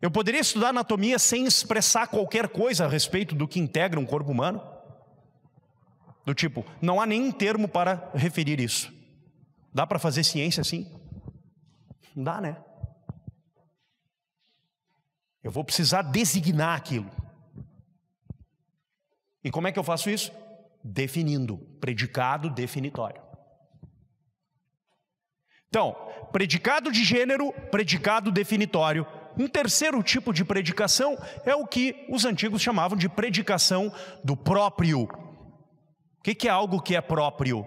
Eu poderia estudar anatomia sem expressar qualquer coisa a respeito do que integra um corpo humano? Do tipo, não há nenhum termo para referir isso. Dá para fazer ciência assim? Não dá, né? Eu vou precisar designar aquilo. E como é que eu faço isso? Definindo, predicado definitório. Então, predicado de gênero, predicado definitório. Um terceiro tipo de predicação é o que os antigos chamavam de predicação do próprio. O que é algo que é próprio?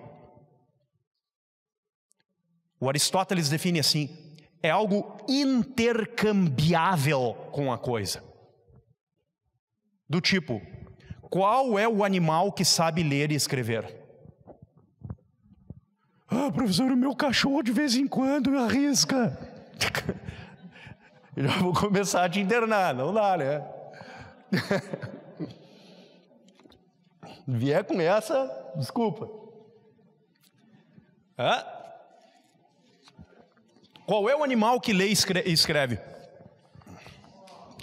O Aristóteles define assim: é algo intercambiável com a coisa. Do tipo, qual é o animal que sabe ler e escrever? Ah, professor, o meu cachorro de vez em quando arrisca. Eu já vou começar a te internar, não dá, né? Vier com essa, desculpa. Hã? Qual é o animal que lê e escreve?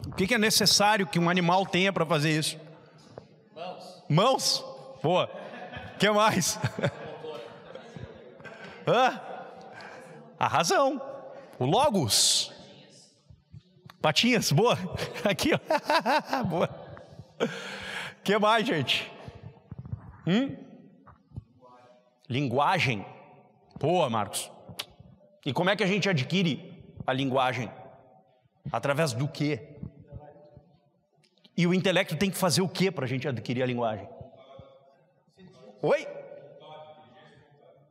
O que é necessário que um animal tenha para fazer isso? Mãos. Mãos? Boa. O que mais? Hã? A razão. O logos. Patinhas, boa. Aqui, ó. boa. O que mais, gente? Hum? Linguagem. Boa, Marcos. E como é que a gente adquire a linguagem? Através do quê? E o intelecto tem que fazer o quê para a gente adquirir a linguagem? Oi?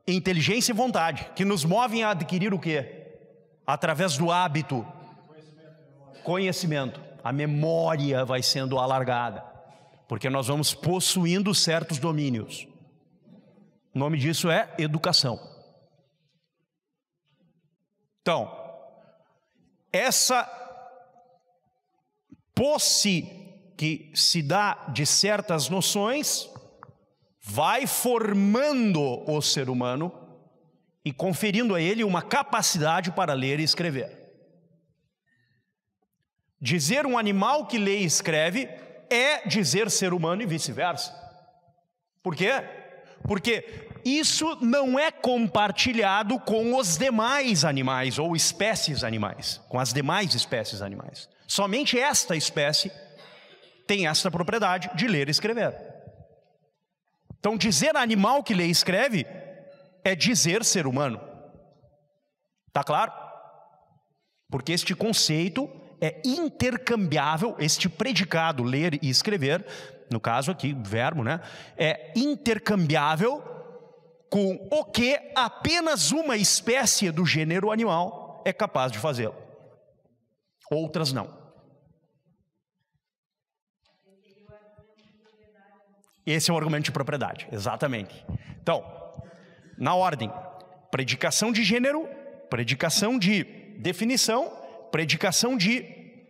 Inteligência e vontade, que nos movem a adquirir o quê? Através do hábito, conhecimento. A memória vai sendo alargada, porque nós vamos possuindo certos domínios. O nome disso é educação. Então, essa posse que se dá de certas noções vai formando o ser humano e conferindo a ele uma capacidade para ler e escrever. Dizer um animal que lê e escreve é dizer ser humano e vice-versa. Por quê? Porque isso não é compartilhado com os demais animais ou espécies animais, com as demais espécies animais. Somente esta espécie tem esta propriedade de ler e escrever. Então, dizer animal que lê e escreve é dizer ser humano. Tá claro? Porque este conceito é intercambiável, este predicado, ler e escrever, no caso aqui, verbo, né? É intercambiável com o que apenas uma espécie do gênero animal é capaz de fazê-lo. Outras não. Esse é o argumento de propriedade, exatamente. Então, na ordem: predicação de gênero, predicação de definição predicação de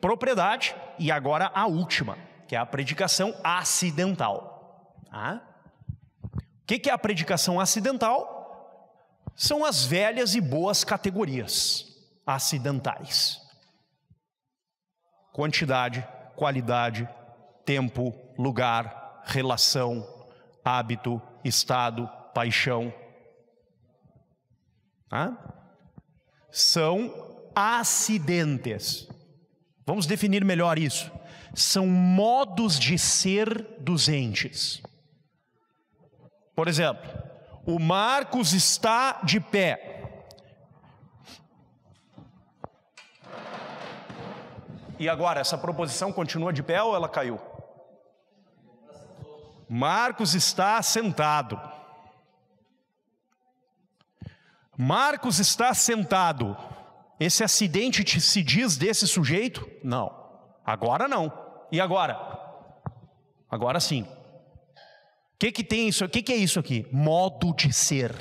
propriedade e agora a última, que é a predicação acidental. Ah? O que é a predicação acidental? São as velhas e boas categorias acidentais: quantidade, qualidade, tempo, lugar, relação, hábito, estado, paixão. São acidentes. Vamos definir melhor isso. São modos de ser dos entes. Por exemplo, o Marcos está de pé. E agora, essa proposição continua de pé ou ela caiu? Marcos está sentado. Marcos está sentado. Esse acidente te, se diz desse sujeito? Não. Agora não. E agora? Agora sim. O que, que tem isso? O que, que é isso aqui? Modo de ser.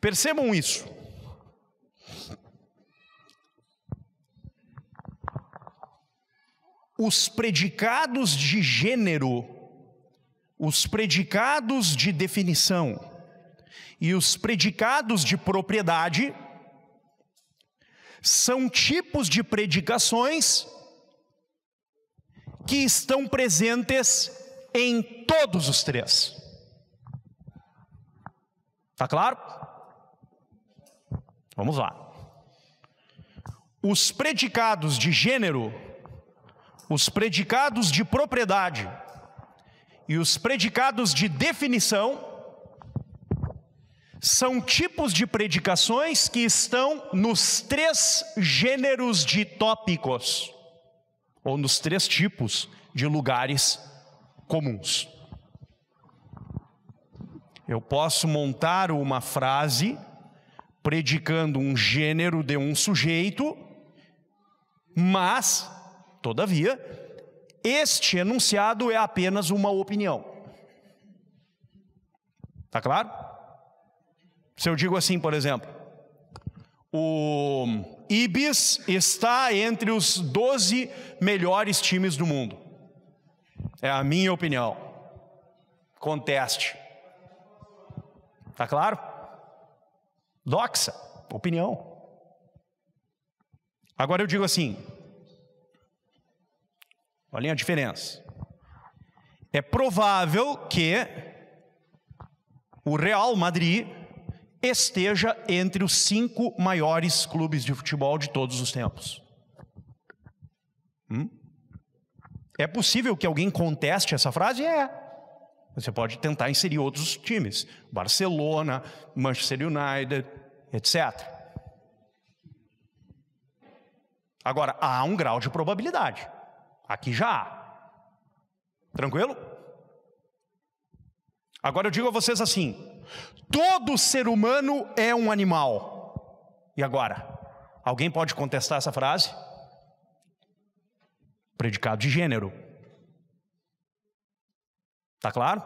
Percebam isso. Os predicados de gênero, os predicados de definição, e os predicados de propriedade são tipos de predicações que estão presentes em todos os três. Tá claro? Vamos lá. Os predicados de gênero, os predicados de propriedade e os predicados de definição são tipos de predicações que estão nos três gêneros de tópicos, ou nos três tipos de lugares comuns. Eu posso montar uma frase predicando um gênero de um sujeito, mas, todavia, este enunciado é apenas uma opinião. Tá claro? Se eu digo assim, por exemplo, o Ibis está entre os 12 melhores times do mundo. É a minha opinião. Conteste. Tá claro? Doxa, opinião. Agora eu digo assim: olhem a diferença. É provável que o Real Madrid esteja entre os cinco maiores clubes de futebol de todos os tempos. Hum? É possível que alguém conteste essa frase? É. Você pode tentar inserir outros times, Barcelona, Manchester United, etc. Agora, há um grau de probabilidade. Aqui já há. Tranquilo? Agora eu digo a vocês assim: todo ser humano é um animal. E agora? Alguém pode contestar essa frase? Predicado de gênero. Tá claro?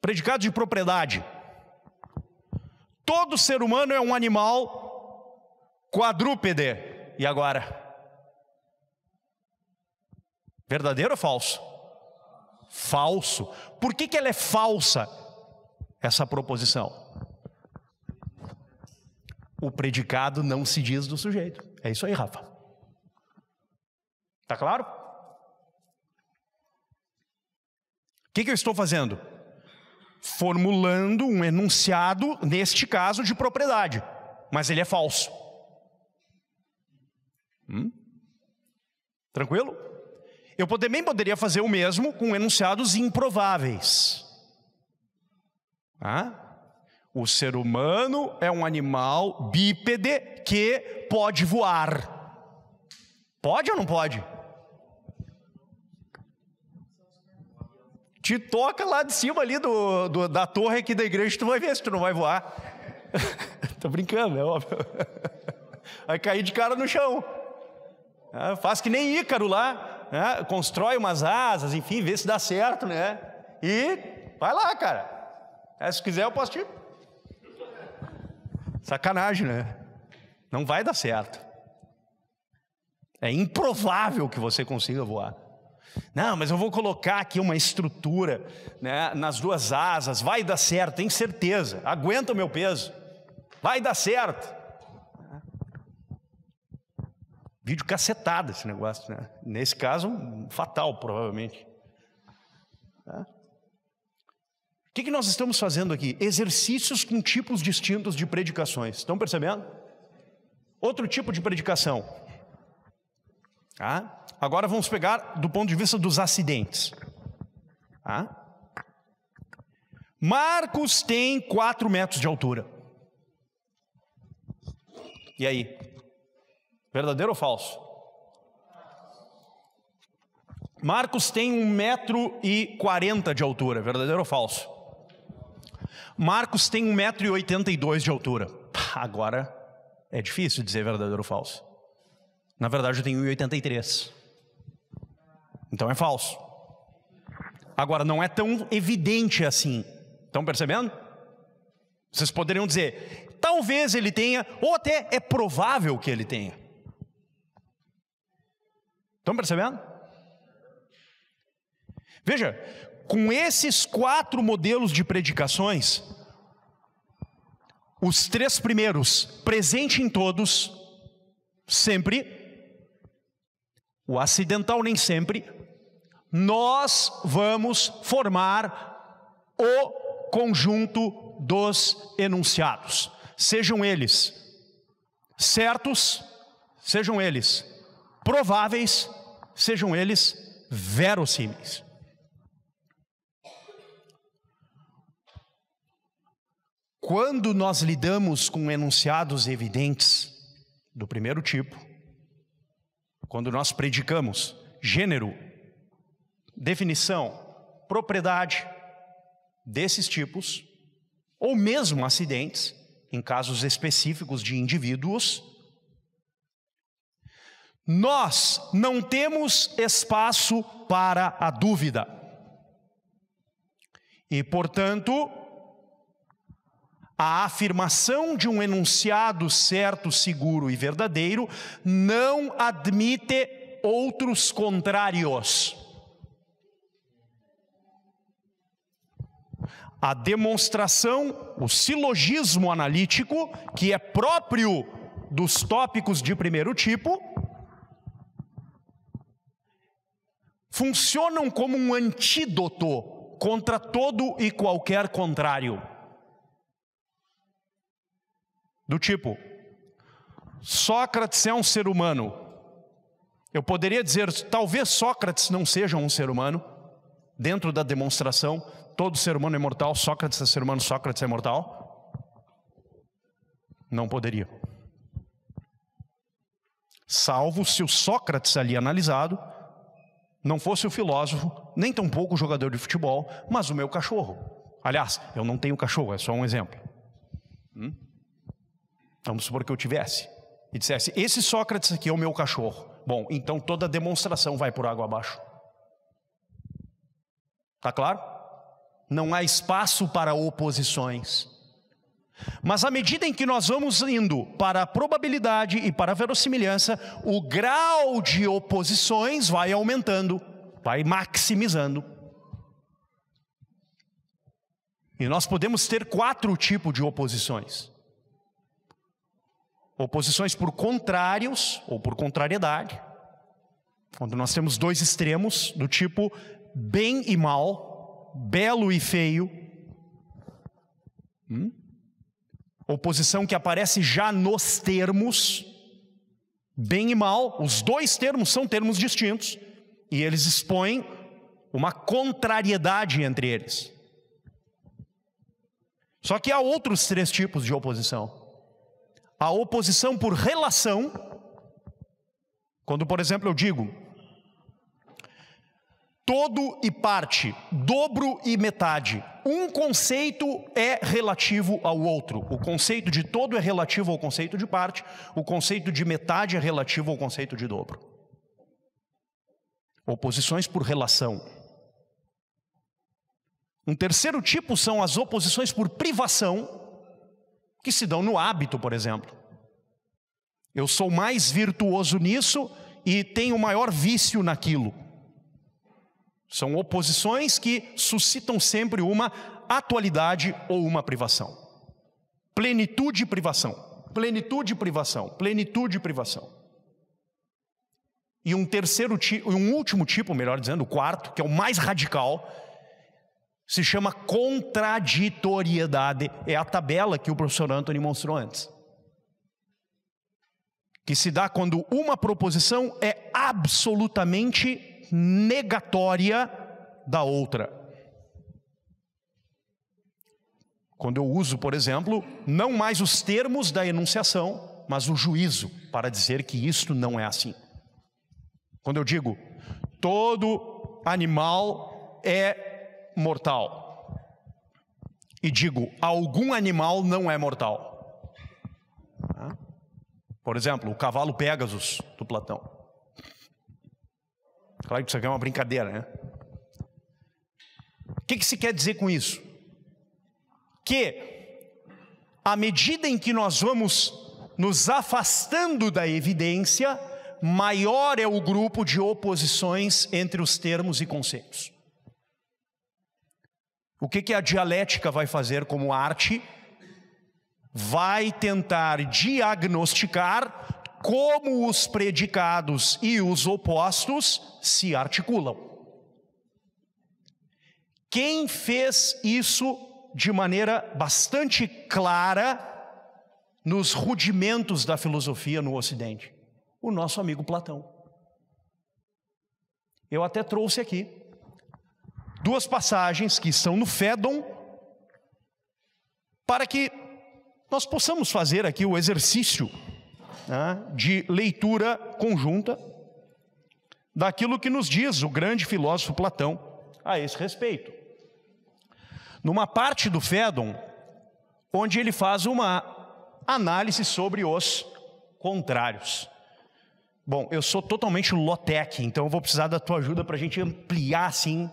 Predicado de propriedade. Todo ser humano é um animal quadrúpede. E agora? Verdadeiro ou falso? Falso. Por que, que ela é falsa, essa proposição? O predicado não se diz do sujeito. É isso aí, Rafa. Tá claro? O que, que eu estou fazendo? Formulando um enunciado, neste caso, de propriedade, mas ele é falso. Hum? Tranquilo? Eu também poderia fazer o mesmo com enunciados improváveis. O ser humano é um animal bípede que pode voar. Pode ou não pode? Te toca lá de cima ali do, do, da torre aqui da igreja, tu vai ver se tu não vai voar. Tô brincando, é óbvio. Vai cair de cara no chão. É, faz que nem Ícaro lá, né? constrói umas asas, enfim, vê se dá certo, né? E vai lá, cara. É, se quiser, eu posso te. Sacanagem, né? Não vai dar certo. É improvável que você consiga voar. Não, mas eu vou colocar aqui uma estrutura né, nas duas asas, vai dar certo, tenho certeza, aguenta o meu peso, vai dar certo. Vídeo cacetado esse negócio, né? Nesse caso, fatal, provavelmente. Tá? O que, que nós estamos fazendo aqui? Exercícios com tipos distintos de predicações. Estão percebendo? Outro tipo de predicação. Tá? Agora vamos pegar do ponto de vista dos acidentes. Tá? Marcos tem 4 metros de altura. E aí? Verdadeiro ou falso? Marcos tem 1 metro e 40 de altura. Verdadeiro ou falso? Marcos tem 1 metro e 82 de altura. Agora é difícil dizer verdadeiro ou falso. Na verdade eu tenho 1,83. Então é falso. Agora, não é tão evidente assim. Estão percebendo? Vocês poderiam dizer, talvez ele tenha, ou até é provável que ele tenha. Estão percebendo? Veja, com esses quatro modelos de predicações, os três primeiros, presente em todos, sempre, o acidental nem sempre, nós vamos formar o conjunto dos enunciados. Sejam eles certos, sejam eles prováveis, sejam eles verossímeis. Quando nós lidamos com enunciados evidentes do primeiro tipo, quando nós predicamos gênero, definição, propriedade desses tipos, ou mesmo acidentes, em casos específicos de indivíduos, nós não temos espaço para a dúvida. E, portanto, a afirmação de um enunciado certo, seguro e verdadeiro não admite outros contrários. A demonstração, o silogismo analítico, que é próprio dos tópicos de primeiro tipo, funcionam como um antídoto contra todo e qualquer contrário. Do tipo, Sócrates é um ser humano. Eu poderia dizer, talvez Sócrates não seja um ser humano, dentro da demonstração, todo ser humano é mortal, Sócrates é ser humano, Sócrates é mortal? Não poderia. Salvo se o Sócrates ali analisado não fosse o filósofo, nem tampouco o jogador de futebol, mas o meu cachorro. Aliás, eu não tenho cachorro, é só um exemplo. Hum? Vamos supor que eu tivesse e dissesse: Esse Sócrates aqui é o meu cachorro. Bom, então toda demonstração vai por água abaixo. Tá claro? Não há espaço para oposições. Mas à medida em que nós vamos indo para a probabilidade e para a verossimilhança, o grau de oposições vai aumentando, vai maximizando. E nós podemos ter quatro tipos de oposições: oposições por contrários ou por contrariedade, quando nós temos dois extremos do tipo bem e mal, belo e feio. Hum? Oposição que aparece já nos termos, bem e mal, os dois termos são termos distintos, e eles expõem uma contrariedade entre eles. Só que há outros três tipos de oposição. A oposição por relação, quando, por exemplo, eu digo todo e parte, dobro e metade. Um conceito é relativo ao outro. O conceito de todo é relativo ao conceito de parte, o conceito de metade é relativo ao conceito de dobro. Oposições por relação. Um terceiro tipo são as oposições por privação, que se dão no hábito, por exemplo. Eu sou mais virtuoso nisso e tenho maior vício naquilo. São oposições que suscitam sempre uma atualidade ou uma privação. Plenitude e privação. Plenitude e privação. Plenitude e privação. E um terceiro tipo, um último tipo, melhor dizendo, o quarto, que é o mais radical, se chama contraditoriedade. É a tabela que o professor Anthony mostrou antes. Que se dá quando uma proposição é absolutamente negatória da outra. Quando eu uso, por exemplo, não mais os termos da enunciação, mas o juízo, para dizer que isto não é assim. Quando eu digo, todo animal é mortal, e digo, algum animal não é mortal. Por exemplo, o cavalo Pegasus do Platão. Claro que isso aqui é uma brincadeira, né? O que, que se quer dizer com isso? Que, à medida em que nós vamos nos afastando da evidência, maior é o grupo de oposições entre os termos e conceitos. O que, que a dialética vai fazer como arte? Vai tentar diagnosticar como os predicados e os opostos se articulam. Quem fez isso de maneira bastante clara nos rudimentos da filosofia no Ocidente? O nosso amigo Platão. Eu até trouxe aqui duas passagens que estão no Fédon, para que nós possamos fazer aqui o exercício né, de leitura conjunta daquilo que nos diz o grande filósofo Platão a esse respeito. Numa parte do Fédon, onde ele faz uma análise sobre os contrários. Bom, eu sou totalmente lotec, então eu vou precisar da tua ajuda para a gente ampliar assim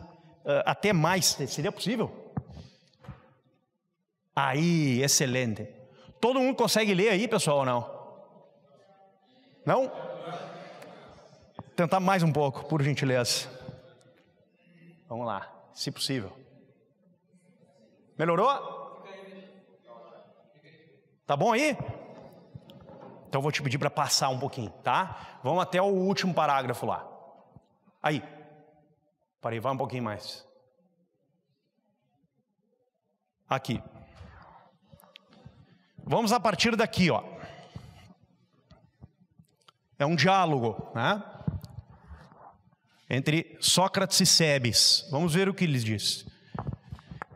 até mais. Seria possível? Aí, excelente. Todo mundo consegue ler aí, pessoal, ou não? Não? Tentar mais um pouco, por gentileza. Vamos lá, se possível. Melhorou? Tá bom aí? Então vou te pedir para passar um pouquinho, tá? Vamos até o último parágrafo lá. Aí. Parei, vai um pouquinho mais. Aqui. Vamos a partir daqui, ó. É um diálogo, né? Entre Sócrates e Sebes. Vamos ver o que ele diz.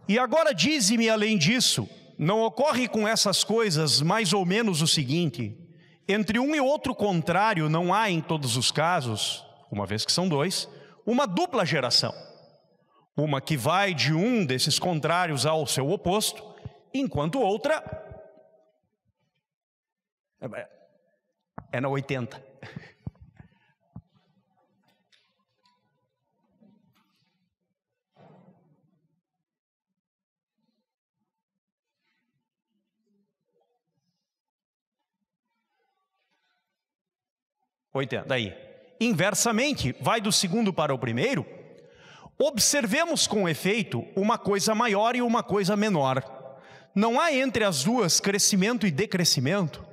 E agora dize-me além disso, não ocorre com essas coisas mais ou menos o seguinte: entre um e outro contrário não há em todos os casos, uma vez que são dois, uma dupla geração. Uma que vai de um desses contrários ao seu oposto, enquanto outra é na 80. Oitenta, daí. Inversamente, vai do segundo para o primeiro. Observemos com efeito uma coisa maior e uma coisa menor. Não há entre as duas crescimento e decrescimento,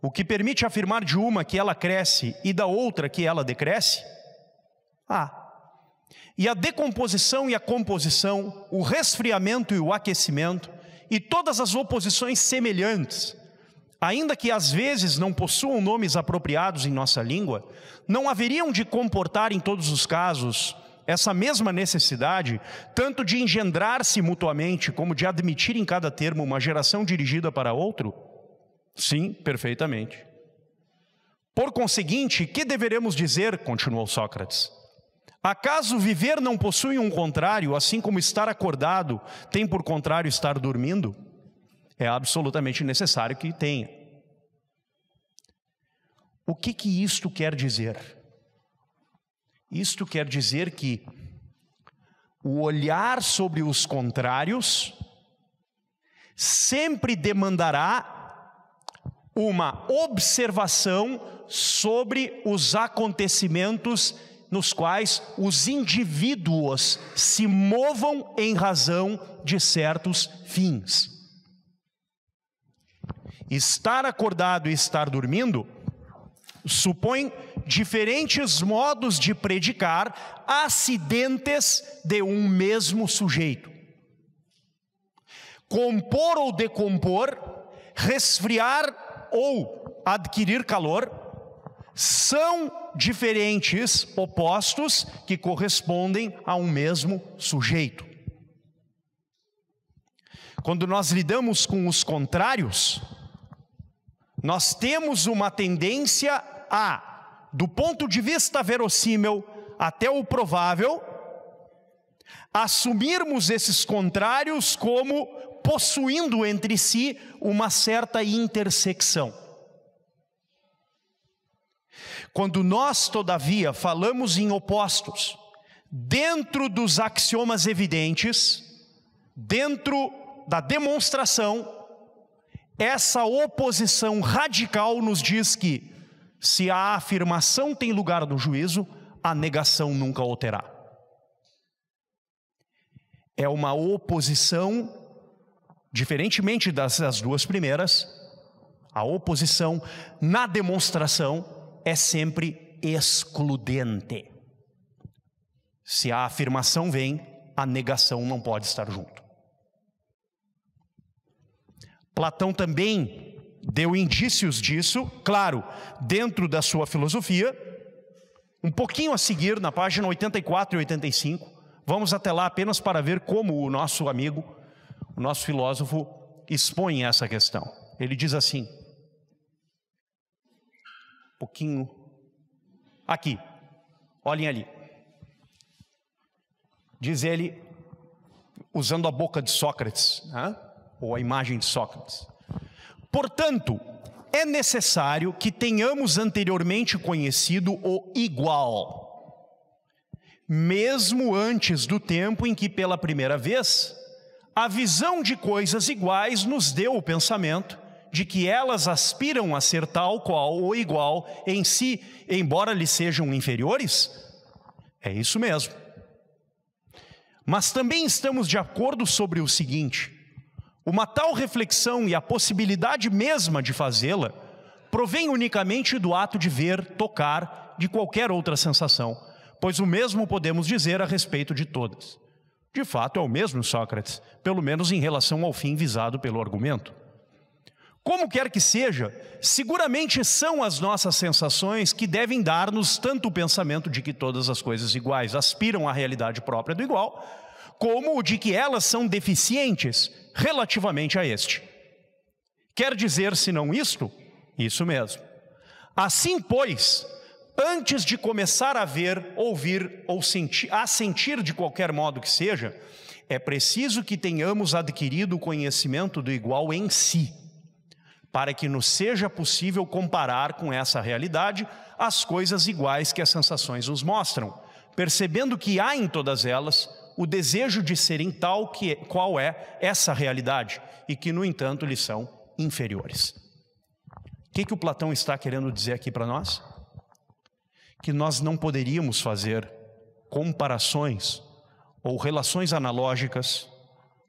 o que permite afirmar de uma que ela cresce e da outra que ela decresce? Ah. E a decomposição e a composição, o resfriamento e o aquecimento, e todas as oposições semelhantes, ainda que às vezes não possuam nomes apropriados em nossa língua, não haveriam de comportar em todos os casos essa mesma necessidade, tanto de engendrar-se mutuamente, como de admitir em cada termo uma geração dirigida para outro? Sim, perfeitamente. Por conseguinte, que deveremos dizer? continuou Sócrates. Acaso viver não possui um contrário, assim como estar acordado tem por contrário estar dormindo? É absolutamente necessário que tenha. O que que isto quer dizer? Isto quer dizer que o olhar sobre os contrários sempre demandará uma observação sobre os acontecimentos nos quais os indivíduos se movam em razão de certos fins. Estar acordado e estar dormindo supõe diferentes modos de predicar acidentes de um mesmo sujeito. Compor ou decompor, resfriar ou adquirir calor são diferentes opostos que correspondem a um mesmo sujeito. Quando nós lidamos com os contrários, nós temos uma tendência a, do ponto de vista verossímil até o provável, assumirmos esses contrários como possuindo entre si uma certa intersecção. Quando nós, todavia, falamos em opostos, dentro dos axiomas evidentes, dentro da demonstração, essa oposição radical nos diz que, se a afirmação tem lugar no juízo, a negação nunca o terá. É uma oposição Diferentemente das, das duas primeiras, a oposição na demonstração é sempre excludente. Se a afirmação vem, a negação não pode estar junto. Platão também deu indícios disso, claro, dentro da sua filosofia. Um pouquinho a seguir, na página 84 e 85, vamos até lá apenas para ver como o nosso amigo, o nosso filósofo, expõe essa questão. Ele diz assim: um pouquinho aqui, olhem ali. Diz ele, usando a boca de Sócrates, né? Ou a imagem de Sócrates. Portanto, é necessário que tenhamos anteriormente conhecido o igual, mesmo antes do tempo em que, pela primeira vez, a visão de coisas iguais nos deu o pensamento de que elas aspiram a ser tal qual ou igual em si, embora lhes sejam inferiores? É isso mesmo. Mas também estamos de acordo sobre o seguinte: uma tal reflexão e a possibilidade mesma de fazê-la provém unicamente do ato de ver, tocar, de qualquer outra sensação, pois o mesmo podemos dizer a respeito de todas. De fato, é o mesmo Sócrates, pelo menos em relação ao fim visado pelo argumento. Como quer que seja, seguramente são as nossas sensações que devem dar-nos tanto o pensamento de que todas as coisas iguais aspiram à realidade própria do igual, como o de que elas são deficientes relativamente a este. Quer dizer, se não isto, isso mesmo. Assim, pois, antes de começar a ver, ouvir ou sentir, a sentir de qualquer modo que seja, é preciso que tenhamos adquirido o conhecimento do igual em si para que nos seja possível comparar com essa realidade as coisas iguais que as sensações nos mostram, percebendo que há em todas elas o desejo de serem tal que qual é essa realidade e que no entanto lhes são inferiores. O que que o Platão está querendo dizer aqui para nós? Que nós não poderíamos fazer comparações ou relações analógicas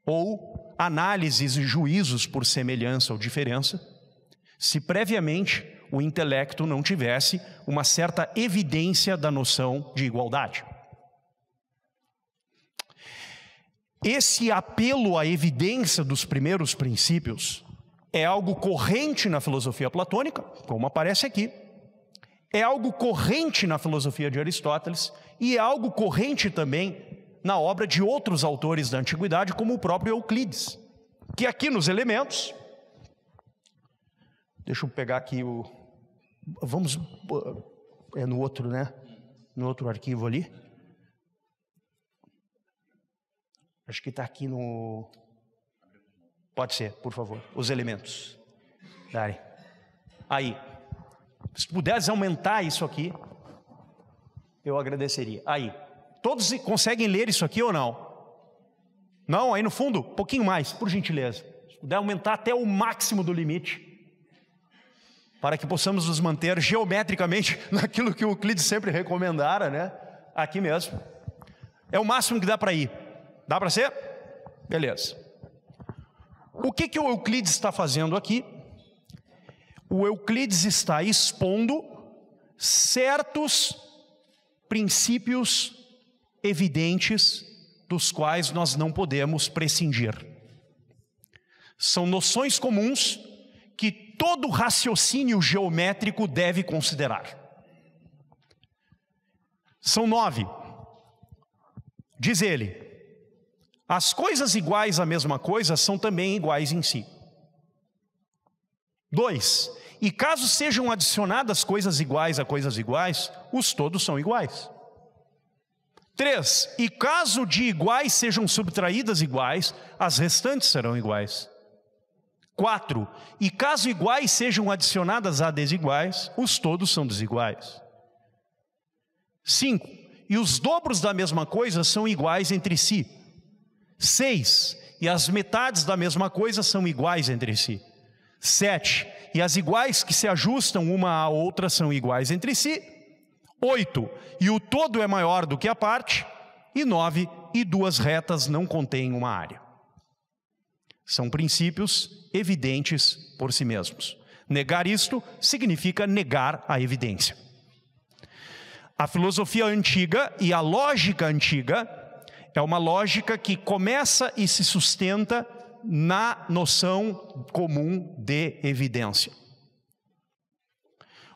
ou análises e juízos por semelhança ou diferença se previamente o intelecto não tivesse uma certa evidência da noção de igualdade. Esse apelo à evidência dos primeiros princípios é algo corrente na filosofia platônica, como aparece aqui, é algo corrente na filosofia de Aristóteles e é algo corrente também na obra de outros autores da antiguidade, como o próprio Euclides, que aqui nos elementos Deixa eu pegar aqui o. Vamos. É no outro, né? No outro arquivo ali. Acho que está aqui no. Pode ser, por favor. Os elementos. Dari. Aí. Se puderes aumentar isso aqui, eu agradeceria. Aí. Todos conseguem ler isso aqui ou não? Não? Aí no fundo, um pouquinho mais, por gentileza. Se puder aumentar até o máximo do limite para que possamos nos manter geometricamente naquilo que o Euclides sempre recomendara, né? Aqui mesmo. É o máximo que dá para ir. Dá para ser? Beleza. O que, que o Euclides está fazendo aqui? O Euclides está expondo certos princípios evidentes dos quais nós não podemos prescindir. São noções comuns que todo raciocínio geométrico deve considerar. São nove. Diz ele: as coisas iguais à mesma coisa são também iguais em si. Dois, e caso sejam adicionadas coisas iguais a coisas iguais, os todos são iguais. Três, e caso de iguais sejam subtraídas iguais, as restantes serão iguais. Quatro, e caso iguais sejam adicionadas a desiguais, os todos são desiguais. Cinco, e os dobros da mesma coisa são iguais entre si. Seis, e as metades da mesma coisa são iguais entre si. Sete, e as iguais que se ajustam uma à outra são iguais entre si. Oito, e o todo é maior do que a parte. E nove, e duas retas não contêm uma área. São princípios evidentes por si mesmos. Negar isto significa negar a evidência. A filosofia antiga e a lógica antiga é uma lógica que começa e se sustenta na noção comum de evidência.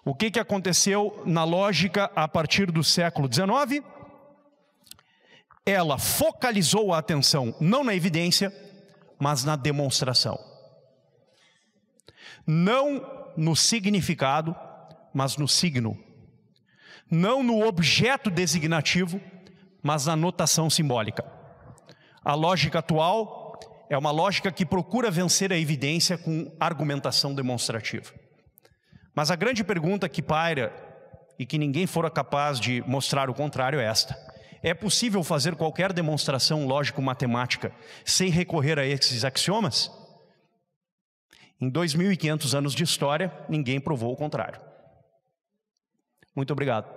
O que, que aconteceu na lógica a partir do século XIX? Ela focalizou a atenção não na evidência, mas na demonstração. Não no significado, mas no signo. Não no objeto designativo, mas na notação simbólica. A lógica atual é uma lógica que procura vencer a evidência com argumentação demonstrativa. Mas a grande pergunta que paira e que ninguém fora capaz de mostrar o contrário é esta: é possível fazer qualquer demonstração lógico-matemática sem recorrer a esses axiomas? Em 2.500 anos de história, ninguém provou o contrário. Muito obrigado.